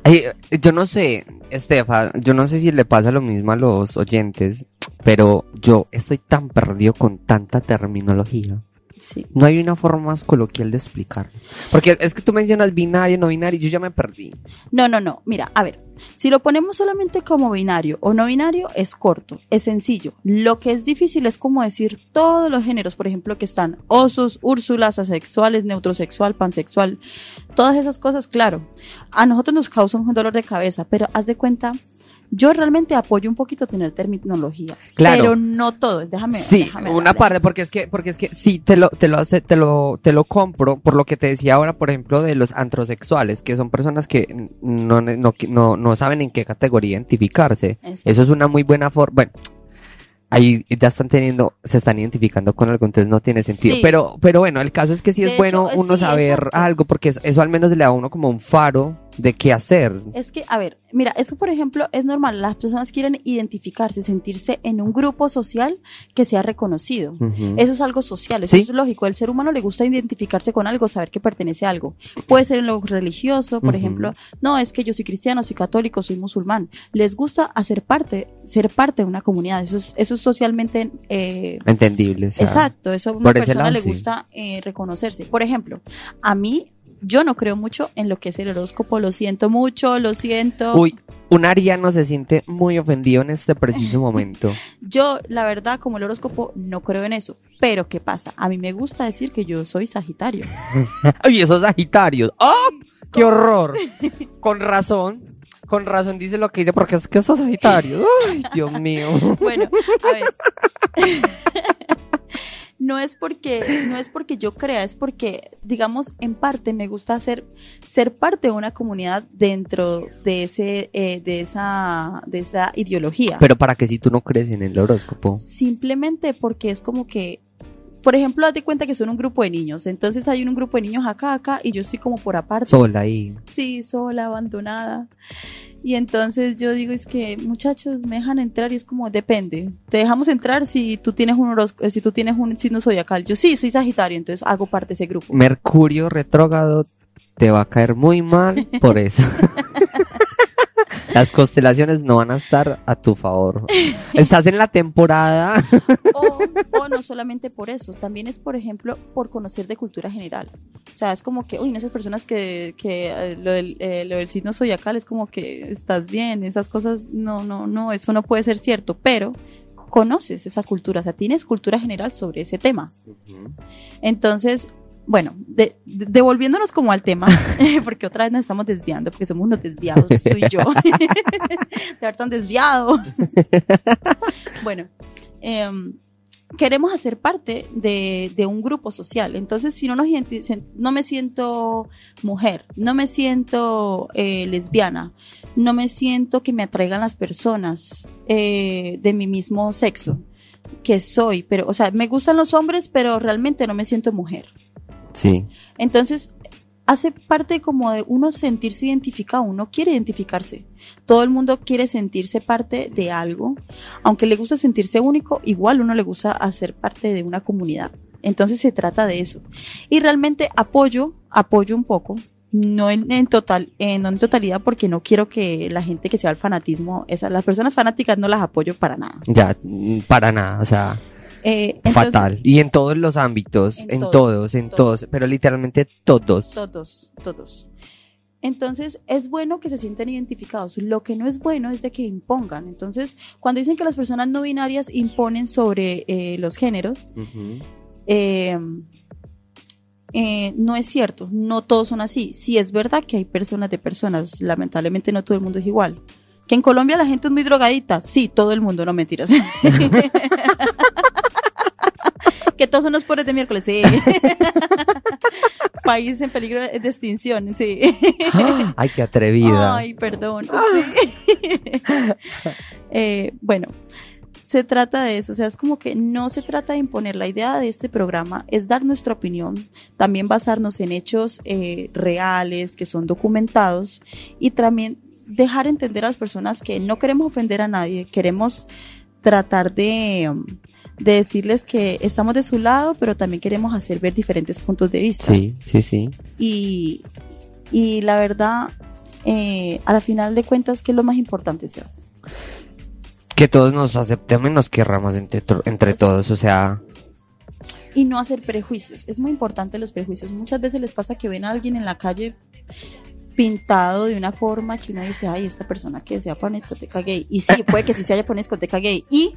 Ay, yo no sé, Estefa, yo no sé si le pasa lo mismo a los oyentes, pero yo estoy tan perdido con tanta terminología. Sí. No hay una forma más coloquial de explicarlo. Porque es que tú mencionas binario, no binario, y yo ya me perdí. No, no, no. Mira, a ver, si lo ponemos solamente como binario o no binario, es corto, es sencillo. Lo que es difícil es como decir todos los géneros, por ejemplo, que están osos, úrsulas, asexuales, neutrosexual, pansexual, todas esas cosas, claro. A nosotros nos causa un dolor de cabeza, pero haz de cuenta, yo realmente apoyo un poquito tener terminología, Claro. pero no todo. Déjame. Sí, déjame una hablar. parte, porque es que, porque es que sí te lo, te lo hace, te lo, te lo compro por lo que te decía ahora, por ejemplo, de los antrosexuales, que son personas que no, no, no, no saben en qué categoría identificarse. Exacto. Eso es una muy buena forma. Bueno, ahí ya están teniendo, se están identificando con algo, entonces no tiene sentido. Sí. Pero, pero bueno, el caso es que sí De es bueno hecho, uno sí, saber exacto. algo, porque eso, eso al menos le da a uno como un faro de qué hacer. Es que, a ver, mira, eso por ejemplo es normal. Las personas quieren identificarse, sentirse en un grupo social que sea reconocido. Eso es algo social, eso Sí. es lógico. El ser humano le gusta identificarse con algo, saber que pertenece a algo. Puede ser en lo religioso, por ejemplo. No, es que yo soy cristiano, soy católico, soy musulmán. Les gusta hacer parte, ser parte de una comunidad. Eso es, eso es socialmente eh, Entendible. o sea, Exacto, eso a una persona lado, le sí. gusta eh, reconocerse. Por ejemplo, a mí, yo no creo mucho en lo que es el horóscopo, lo siento mucho, lo siento. Uy, un ariano se siente muy ofendido en este preciso momento. Yo, la verdad, como el horóscopo, no creo en eso. Pero, ¿qué pasa? A mí me gusta decir que yo soy Sagitario. Ay, esos sagitarios. ¡Oh! ¡Qué horror! Con razón. Con razón dice lo que dice, porque es que esos sagitarios. ¡Ay, Dios mío! Bueno, a ver. No es porque, no es porque yo crea, es porque, digamos, en parte me gusta ser, ser parte de una comunidad dentro de ese, eh, de esa, de esa ideología. Pero para que si tú no crees en el horóscopo. Simplemente porque es como que, por ejemplo, de cuenta que son un grupo de niños. Entonces hay un grupo de niños acá, acá, y yo estoy como por aparte. Sola ahí. sí, sola, abandonada. Y entonces yo digo, es que muchachos, me dejan entrar y es como, depende. Te dejamos entrar si tú tienes un horóscopo, si tú tienes un signo zodiacal. Yo sí, soy Sagitario, entonces hago parte de ese grupo. Mercurio retrógrado te va a caer muy mal por eso. Las constelaciones no van a estar a tu favor. Estás en la temporada. O, o no solamente por eso, también es, por ejemplo, por conocer de cultura general. O sea, es como que, uy, en esas personas que, que eh, lo, del, eh, lo del signo zodiacal es como que estás bien, esas cosas, no, no, no, eso no puede ser cierto, pero conoces esa cultura, o sea, tienes cultura general sobre ese tema. Entonces, bueno, de- de- devolviéndonos como al tema, porque otra vez nos estamos desviando, porque somos unos desviados, tú y yo. de haber tan desviado. bueno, em, queremos hacer parte de, de un grupo social. Entonces, si no nos no me siento mujer, no me siento eh, lesbiana, no me siento que me atraigan las personas eh, de mi mismo sexo que soy, pero, o sea, me gustan los hombres, pero realmente no me siento mujer. Sí. Entonces, hace parte como de uno sentirse identificado, uno quiere identificarse. Todo el mundo quiere sentirse parte de algo, aunque le gusta sentirse único, igual uno le gusta hacer parte de una comunidad. Entonces se trata de eso. Y realmente apoyo, apoyo un poco, no en, en total, eh, no en totalidad, porque no quiero que la gente que sea al fanatismo, las personas fanáticas no las apoyo para nada. Ya, mm, para nada, o sea, Eh, entonces, fatal. Y en todos los ámbitos, En en, todo, todos, en todo. todos, pero literalmente todos. Todos, todos. Entonces, es bueno que se sientan identificados. Lo que no es bueno es de que impongan. Entonces, cuando dicen que las personas no binarias imponen sobre eh, los géneros, Ujú. eh, eh, no es cierto. No todos son así. Sí es verdad que hay personas de personas. Lamentablemente no todo el mundo es igual. Que en Colombia la gente es muy drogadita. Sí, todo el mundo, no mentiras. que todos son los pobres de miércoles. Sí. País en peligro de extinción. Sí. Ay, qué atrevida. Ay, perdón. Sí. Eh, bueno, se trata de eso. O sea, es como que no se trata de imponer. La idea de este programa es dar nuestra opinión, también basarnos en hechos eh, reales que son documentados y también dejar entender a las personas que no queremos ofender a nadie, queremos tratar de, um, de decirles que estamos de su lado, pero también queremos hacer ver diferentes puntos de vista Sí, sí, sí. y, y la verdad, eh, a la final de cuentas, ¿qué es lo más importante, Sebas? Que todos nos aceptemos y nos querramos entre, entre todos, o sea, Y no hacer prejuicios. Es muy importante los prejuicios. Muchas veces les pasa que ven a alguien en la calle pintado de una forma que uno dice, ay, esta persona que sea para una discoteca gay. Y sí, puede que sí se haya para una discoteca gay. Y...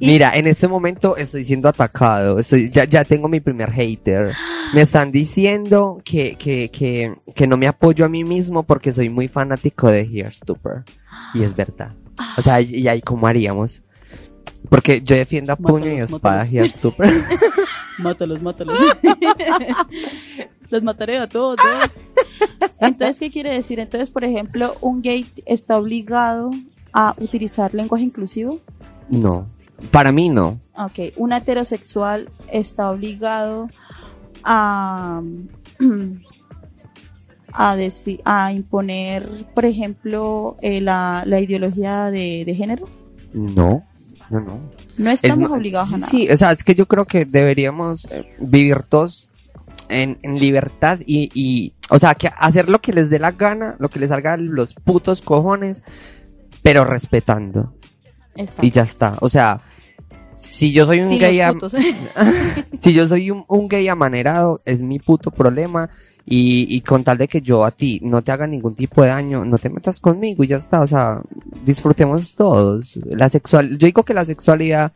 Y- mira, en este momento estoy siendo atacado, estoy, ya, ya tengo mi primer hater. Me están diciendo que, que, que, que no me apoyo a mí mismo porque soy muy fanático de Hearstupper. Y es verdad. O sea, y ahí cómo haríamos. Porque yo defiendo a puño y Mátalos, espada mátalos. Hearstupper. mátalos, mátalos. Los mataré a todos. Entonces, ¿qué quiere decir? Entonces, por ejemplo, un gay está obligado a utilizar lenguaje inclusivo. No, para mí no. Ok, un heterosexual está obligado a, a, a imponer, por ejemplo, eh, la, la ideología de, de género. No, no, no. No Es estamos obligados a nada. Sí, o sea, es que yo creo que deberíamos eh, vivir todos en, en libertad y, y, o sea, que hacer lo que les dé la gana, lo que les salga los putos cojones, pero respetando. Exacto. Y ya está. O sea, si yo soy un Sí, gay, si yo soy un, un gay amanerado, es mi puto problema. Y, y con tal de que yo a ti no te haga ningún tipo de daño, no te metas conmigo y ya está. O sea, disfrutemos todos. La sexual, yo digo que la sexualidad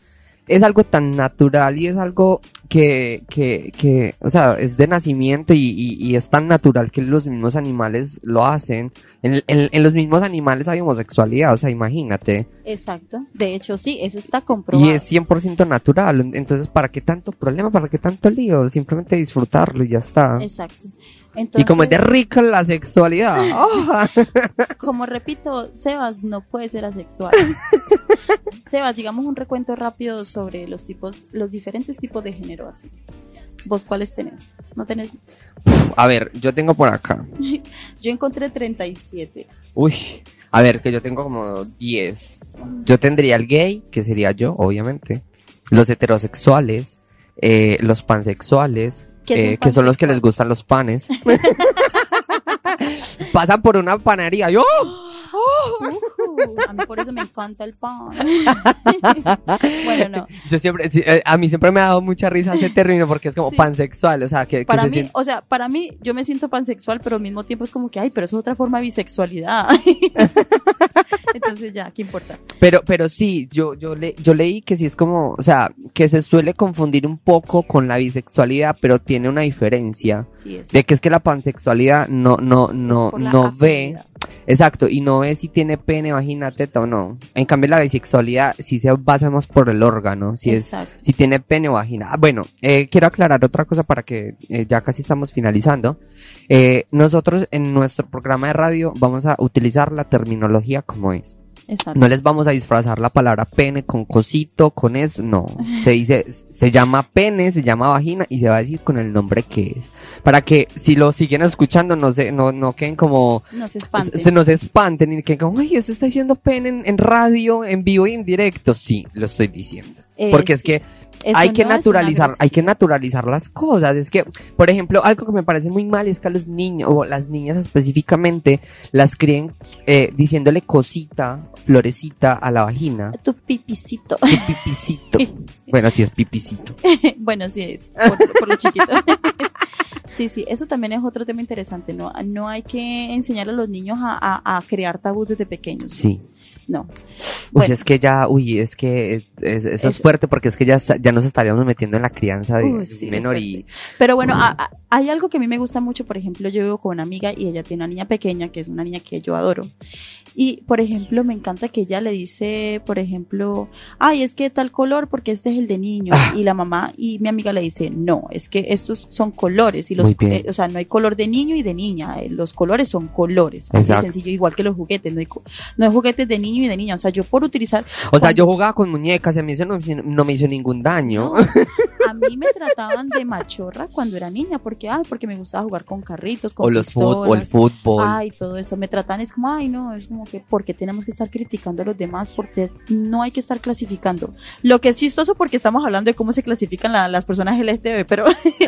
es algo tan natural y es algo que, que, que o sea, es de nacimiento y, y, y es tan natural que los mismos animales lo hacen. En, en, en los mismos animales hay homosexualidad, o sea, imagínate. Exacto. De hecho, sí, eso está comprobado. Y es 100% natural. Entonces, ¿para qué tanto problema? ¿Para qué tanto lío? Simplemente disfrutarlo y ya está. Exacto. Y como es de rica la sexualidad. ¡ah! como repito, Sebas no puede ser asexual. Sebas, digamos un recuento rápido sobre los tipos, los diferentes tipos de género así. ¿Vos cuáles tenés? ¿No tenés? A ver, yo tengo por acá. Yo encontré 37. Uy. A ver, que yo tengo como 10. Yo tendría el gay, que sería yo, obviamente. Los heterosexuales. eh, los pansexuales. ¿Qué es un eh, que son los que les gustan los panes. Pasan por una panadería y ¡oh! Uh, a mí por eso me encanta el pan. bueno, no. Yo siempre, eh, a mí siempre me ha dado mucha risa ese término porque es como Sí. pansexual, o sea, que, que Para se mí, siente- o sea, para mí, yo me siento pansexual, pero al mismo tiempo es como que, ay, pero eso es otra forma de bisexualidad. Entonces ya, ¿qué importa? Pero, pero sí, yo, yo, le, yo leí que sí es como, o sea, que se suele confundir un poco con la bisexualidad, pero tiene una diferencia. Sí, es. De que es que la pansexualidad no, no, no, no ve. Exacto, y no ve si tiene pene, vagina, teta o no. En cambio la bisexualidad sí se basa más por el órgano, si es, si tiene pene o vagina. Ah, bueno, eh, quiero aclarar otra cosa para que eh, ya casi estamos finalizando. Eh, nosotros en nuestro programa de radio vamos a utilizar la terminología como es. Exacto. No les vamos a disfrazar la palabra pene con cosito, con esto, no. Se dice, se llama pene, se llama vagina y se va a decir con el nombre que es. Para que si lo siguen escuchando no se, no, no queden como, No se espante. se nos espanten y que como, ay, esto está diciendo pene en, en radio, en vivo y en directo. Sí, lo estoy diciendo. Eh, Porque es que Eso hay que no naturalizar, hay que naturalizar las cosas. Es que, por ejemplo, algo que me parece muy mal es que a los niños, o las niñas específicamente, las críen eh, diciéndole cosita, florecita a la vagina. Tu pipicito. Tu pipicito. bueno, sí es pipicito. bueno, sí, por, por lo chiquito. Sí, sí, eso también es otro tema interesante, ¿no? No hay que enseñar a los niños a, a- a crear tabús desde pequeños. Sí. No. Uy, Bueno. es que ya, uy, es que es- es- eso es Es- fuerte porque es que ya, ya nos estaríamos metiendo en la crianza de, sí, menor y Pero bueno, a- a- hay algo que a mí me gusta mucho, por ejemplo, yo vivo con una amiga y ella tiene una niña pequeña, que es una niña que yo adoro. Y, por ejemplo, me encanta que ella le dice, por ejemplo, ay, es que tal color porque este es el de niño. Ah. Y la mamá y mi amiga le dice, no, es que estos son colores. Y los, eh, o sea, no hay color de niño y de niña. eh, Los colores son colores. Así de sencillo, igual que los juguetes. No hay, no hay juguetes de niño y de niña. O sea, yo por utilizar, O sea, yo jugaba con muñecas y a mí eso no, me hizo- no me hizo ningún daño. No, a mí me trataban de machorra cuando era niña, porque, ay, porque me gustaba jugar con carritos, con o los fútbol, pistolas. fútbol. Ay, todo eso. Me tratan, es como, ay, no, es como que, porque tenemos que estar criticando a los demás? Porque no hay que estar clasificando. Lo que es chistoso porque estamos hablando de cómo se clasifican la- las personas LGTB, pero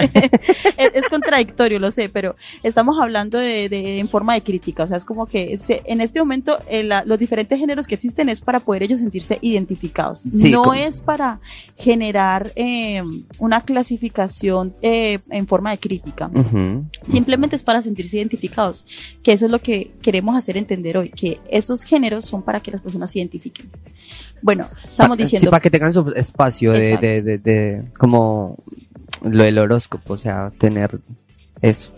es, es contradictorio, lo sé, pero estamos hablando de, de- en forma de crítica. O sea, es como que se- en este momento eh, la- los diferentes géneros que existen es para poder ellos sentirse identificados. Sí, no como- es para generar eh, una clasificación eh, en forma de crítica. Ujú. Simplemente es para sentirse identificados, que eso es lo que queremos hacer entender hoy, que esos géneros son para que las personas se identifiquen. Bueno, estamos Pa- diciendo, Sí, para que tengan su espacio de, de, de, de- como lo del horóscopo, o sea, tener eso.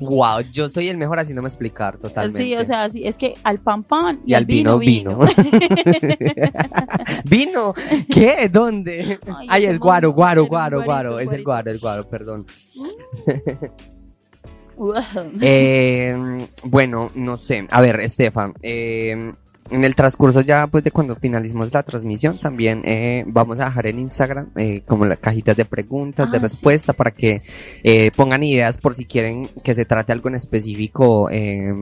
Wow, yo soy el mejor haciéndome explicar totalmente. sí, o sea, sí, es que al pan pan y, y al vino, vino. ¿Vino? ¿Qué? ¿Dónde? Ay, Ay, el guaro, guaro, guaro, guarito, guaro. Es el guaro, el guaro, perdón. Eh, bueno, no sé. A ver, Estefan, eh, en el transcurso ya pues de cuando finalicemos la transmisión también eh, vamos a dejar en Instagram eh, como las cajitas de preguntas, de Ah, sí. respuesta para que eh, pongan ideas por si quieren que se trate algo en específico eh,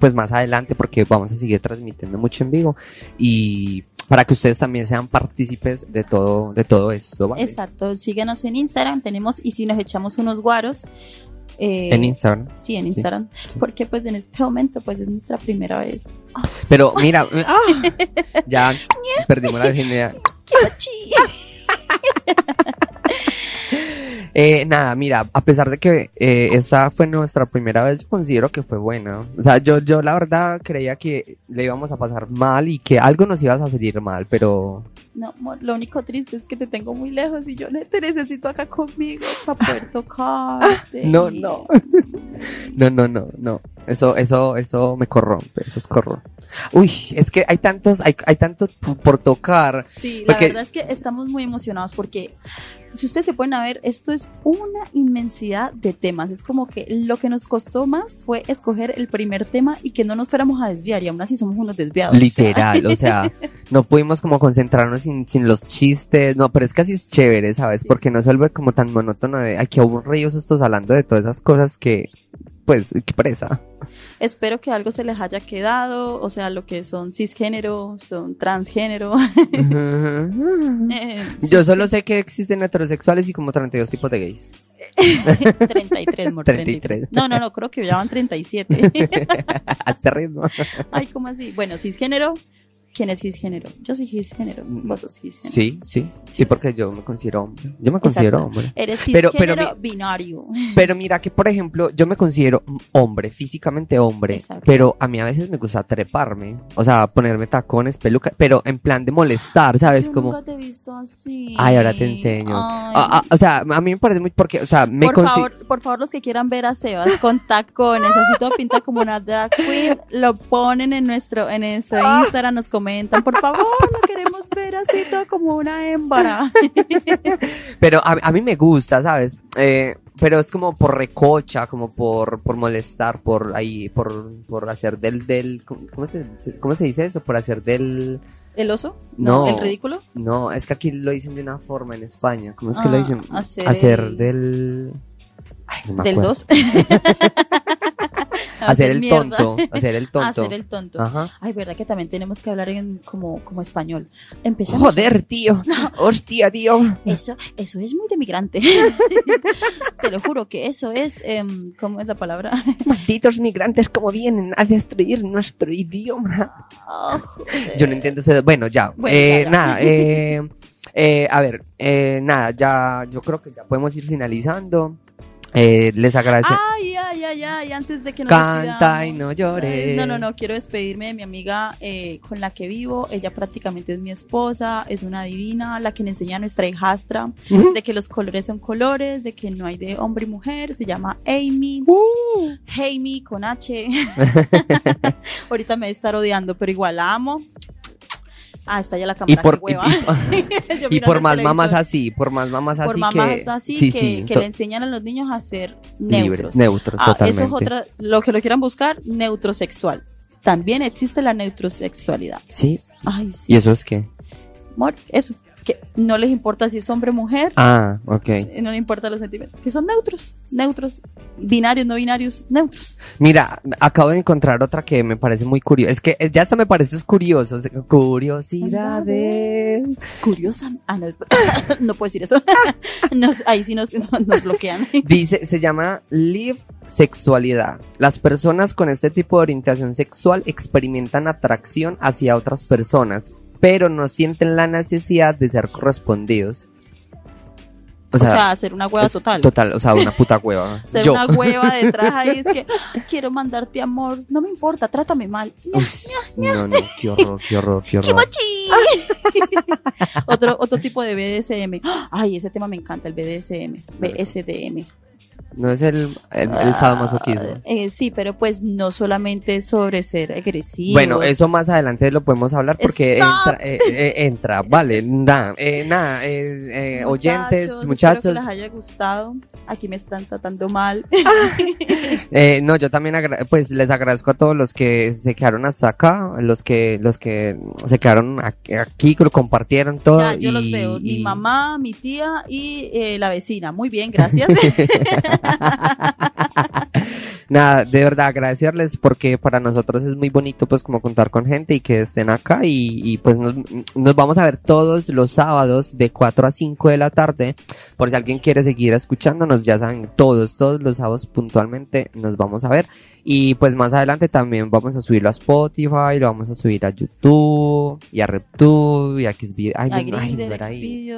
pues más adelante porque vamos a seguir transmitiendo mucho en vivo y para que ustedes también sean partícipes de todo de todo esto, ¿vale? Exacto, síguenos en Instagram, tenemos, y si nos echamos unos guaros, eh, En Instagram. Sí, en Instagram, sí. porque pues en este momento pues es nuestra primera vez. Pero mira, ¡ah! ya perdimos la virginidad. Eh, nada, mira, a pesar de que eh, esta fue nuestra primera vez, yo considero que fue buena. O sea, yo, yo la verdad creía que le íbamos a pasar mal y que algo nos iba a salir mal, pero No, amor, lo único triste es que te tengo muy lejos y yo te necesito acá conmigo para poder tocarte. No, no. no, no, no, no. Eso, eso, eso me corrompe, eso es corrompe. Uy, es que hay tantos, hay, hay tanto p- por tocar. Sí, la Porque- verdad es que estamos muy emocionados porque si ustedes se pueden a ver, esto es una inmensidad de temas. Es como que lo que nos costó más fue escoger el primer tema y que no nos fuéramos a desviar y aún así somos unos desviados. o sea, Literal, o sea, no pudimos como concentrarnos sin, sin los chistes, no, pero es que así es chévere, ¿sabes? Porque no se vuelve como tan monótono de, ay, qué aburridos estos hablando de todas esas cosas que, pues, qué presa. Espero que algo se les haya quedado, o sea, lo que son cisgénero, son transgénero. eh, Yo solo sé que existen heterosexuales y como 32 tipos de gays. 33, amor, 33. 33. No, no, no, creo que ya van 37. A este ritmo. Ay, ¿cómo así? Bueno, cisgénero. ¿Quién es cisgénero? Yo soy cisgénero. Vos sos cisgénero. Sí, sí, sí, porque yo me considero hombre. Yo me considero Exacto. hombre. Eres cisgénero pero binario. Pero mira que, por ejemplo, yo me considero hombre, físicamente hombre, Exacto. pero a mí a veces me gusta treparme, o sea, ponerme tacones, peluca, pero en plan de molestar, ¿sabes? Yo Como, nunca te he visto así. ay, ahora te enseño. Ah, ah, o sea, a mí me parece muy porque, o sea, me por favor, por favor, los que quieran ver a Sebas con tacones, así todo pinta como una drag queen, lo ponen en nuestro, en nuestro Ah. Instagram, nos comentan, por favor, lo queremos ver. así todo como una hembra. Pero a, a mí me gusta, ¿sabes? Eh, pero es como por recocha, como por, por molestar, por ahí, por, por hacer del, del, ¿cómo se, ¿cómo se dice eso? Por hacer del, ¿El oso? No. ¿El ridículo? no, es que aquí lo dicen de una forma en España, ¿cómo es que lo Ah, dicen? hacer el- del, ay, no me ¿Del acuerdo. 2? Hacer el tonto, hacer el tonto. Hacer el tonto. Ajá. Ay, verdad que también tenemos que hablar en como, como español. Empezamos. Joder, tío. Hostia, tío. Eso, eso es muy de migrante. Te lo juro que eso es, em, ¿cómo es la palabra? Malditos migrantes, como vienen a destruir nuestro idioma. Joder. Yo no entiendo ese. Bueno, ya. Bueno, Eh, ya. Nada, eh, eh, a ver, eh, nada, ya. Yo creo que ya podemos ir finalizando. Eh, les agradece. Ay, ay, ay, ay, antes de que nos Canta y no llores. No, no, no, quiero despedirme de mi amiga eh, con la que vivo. Ella prácticamente es mi esposa, es una divina, la que le enseña a nuestra hijastra Ujú. de que los colores son colores, de que no hay de hombre y mujer. Se llama Amy. Uh. Amy con H. Ahorita me debe estar odiando, pero igual la amo. Ah, está ya la Y cámara, por, qué hueva. y- y por más televisor. mamás así, por más mamás así por mamás que. así sí, que, sí, que le enseñan a los niños a ser libres, neutros. neutros, Ah, totalmente. eso es otra, lo que lo quieran buscar, neutrosexual. También existe la neutrosexualidad. Sí, Ay, sí. ¿y eso es qué? Amor, eso. Que no les importa si es hombre o mujer, Ah, ok. no les importa los sentimientos. Que son neutros, neutros. Binarios, no binarios, neutros. Mira, acabo de encontrar otra que me parece muy curiosa. Es que eh, ya hasta me parece curioso. Curiosidades. Curiosa. Ah, no, no puedo decir eso. Nos- ahí sí nos, nos bloquean. Dice, se llama Live Sexualidad. Las personas con este tipo de orientación sexual experimentan atracción hacia otras personas, pero no sienten la necesidad de ser correspondidos. O O sea, sea, hacer una hueva total. Total, o sea, una puta hueva. Ser Yo. una hueva detrás ahí es que quiero mandarte amor. No me importa, trátame mal. Uf, no, no, qué horror, qué horror, qué horror. otro, otro tipo de BDSM. Ay, ese tema me encanta, el BDSM. BSDM. No es el, el, el sadomasoquismo. Ah, eh, sí, pero pues no solamente sobre ser agresivo. Bueno, eso más adelante lo podemos hablar porque entra, eh, eh, entra, vale, nada, eh, nada, eh, eh, oyentes, Espero muchachos, que les haya gustado. Aquí me están tratando mal. eh, no, yo también pues les agradezco a todos los que se quedaron hasta acá, los que, los que se quedaron aquí, que lo compartieron todo. ya, yo los y- veo. Mi mamá, mi tía y eh, la vecina. Muy bien, gracias. Nada, de verdad agradecerles porque para nosotros es muy bonito pues como contar con gente y que estén acá y, y, pues nos, nos vamos a ver todos los sábados de 4 a 5 de la tarde. Por si alguien quiere seguir escuchándonos, ya saben, todos, todos los sábados puntualmente nos vamos a ver. Y pues más adelante también vamos a subirlo a Spotify, lo vamos a subir a YouTube y a RedTube y a Xvideo. Ay, A no, ay, no era ahí.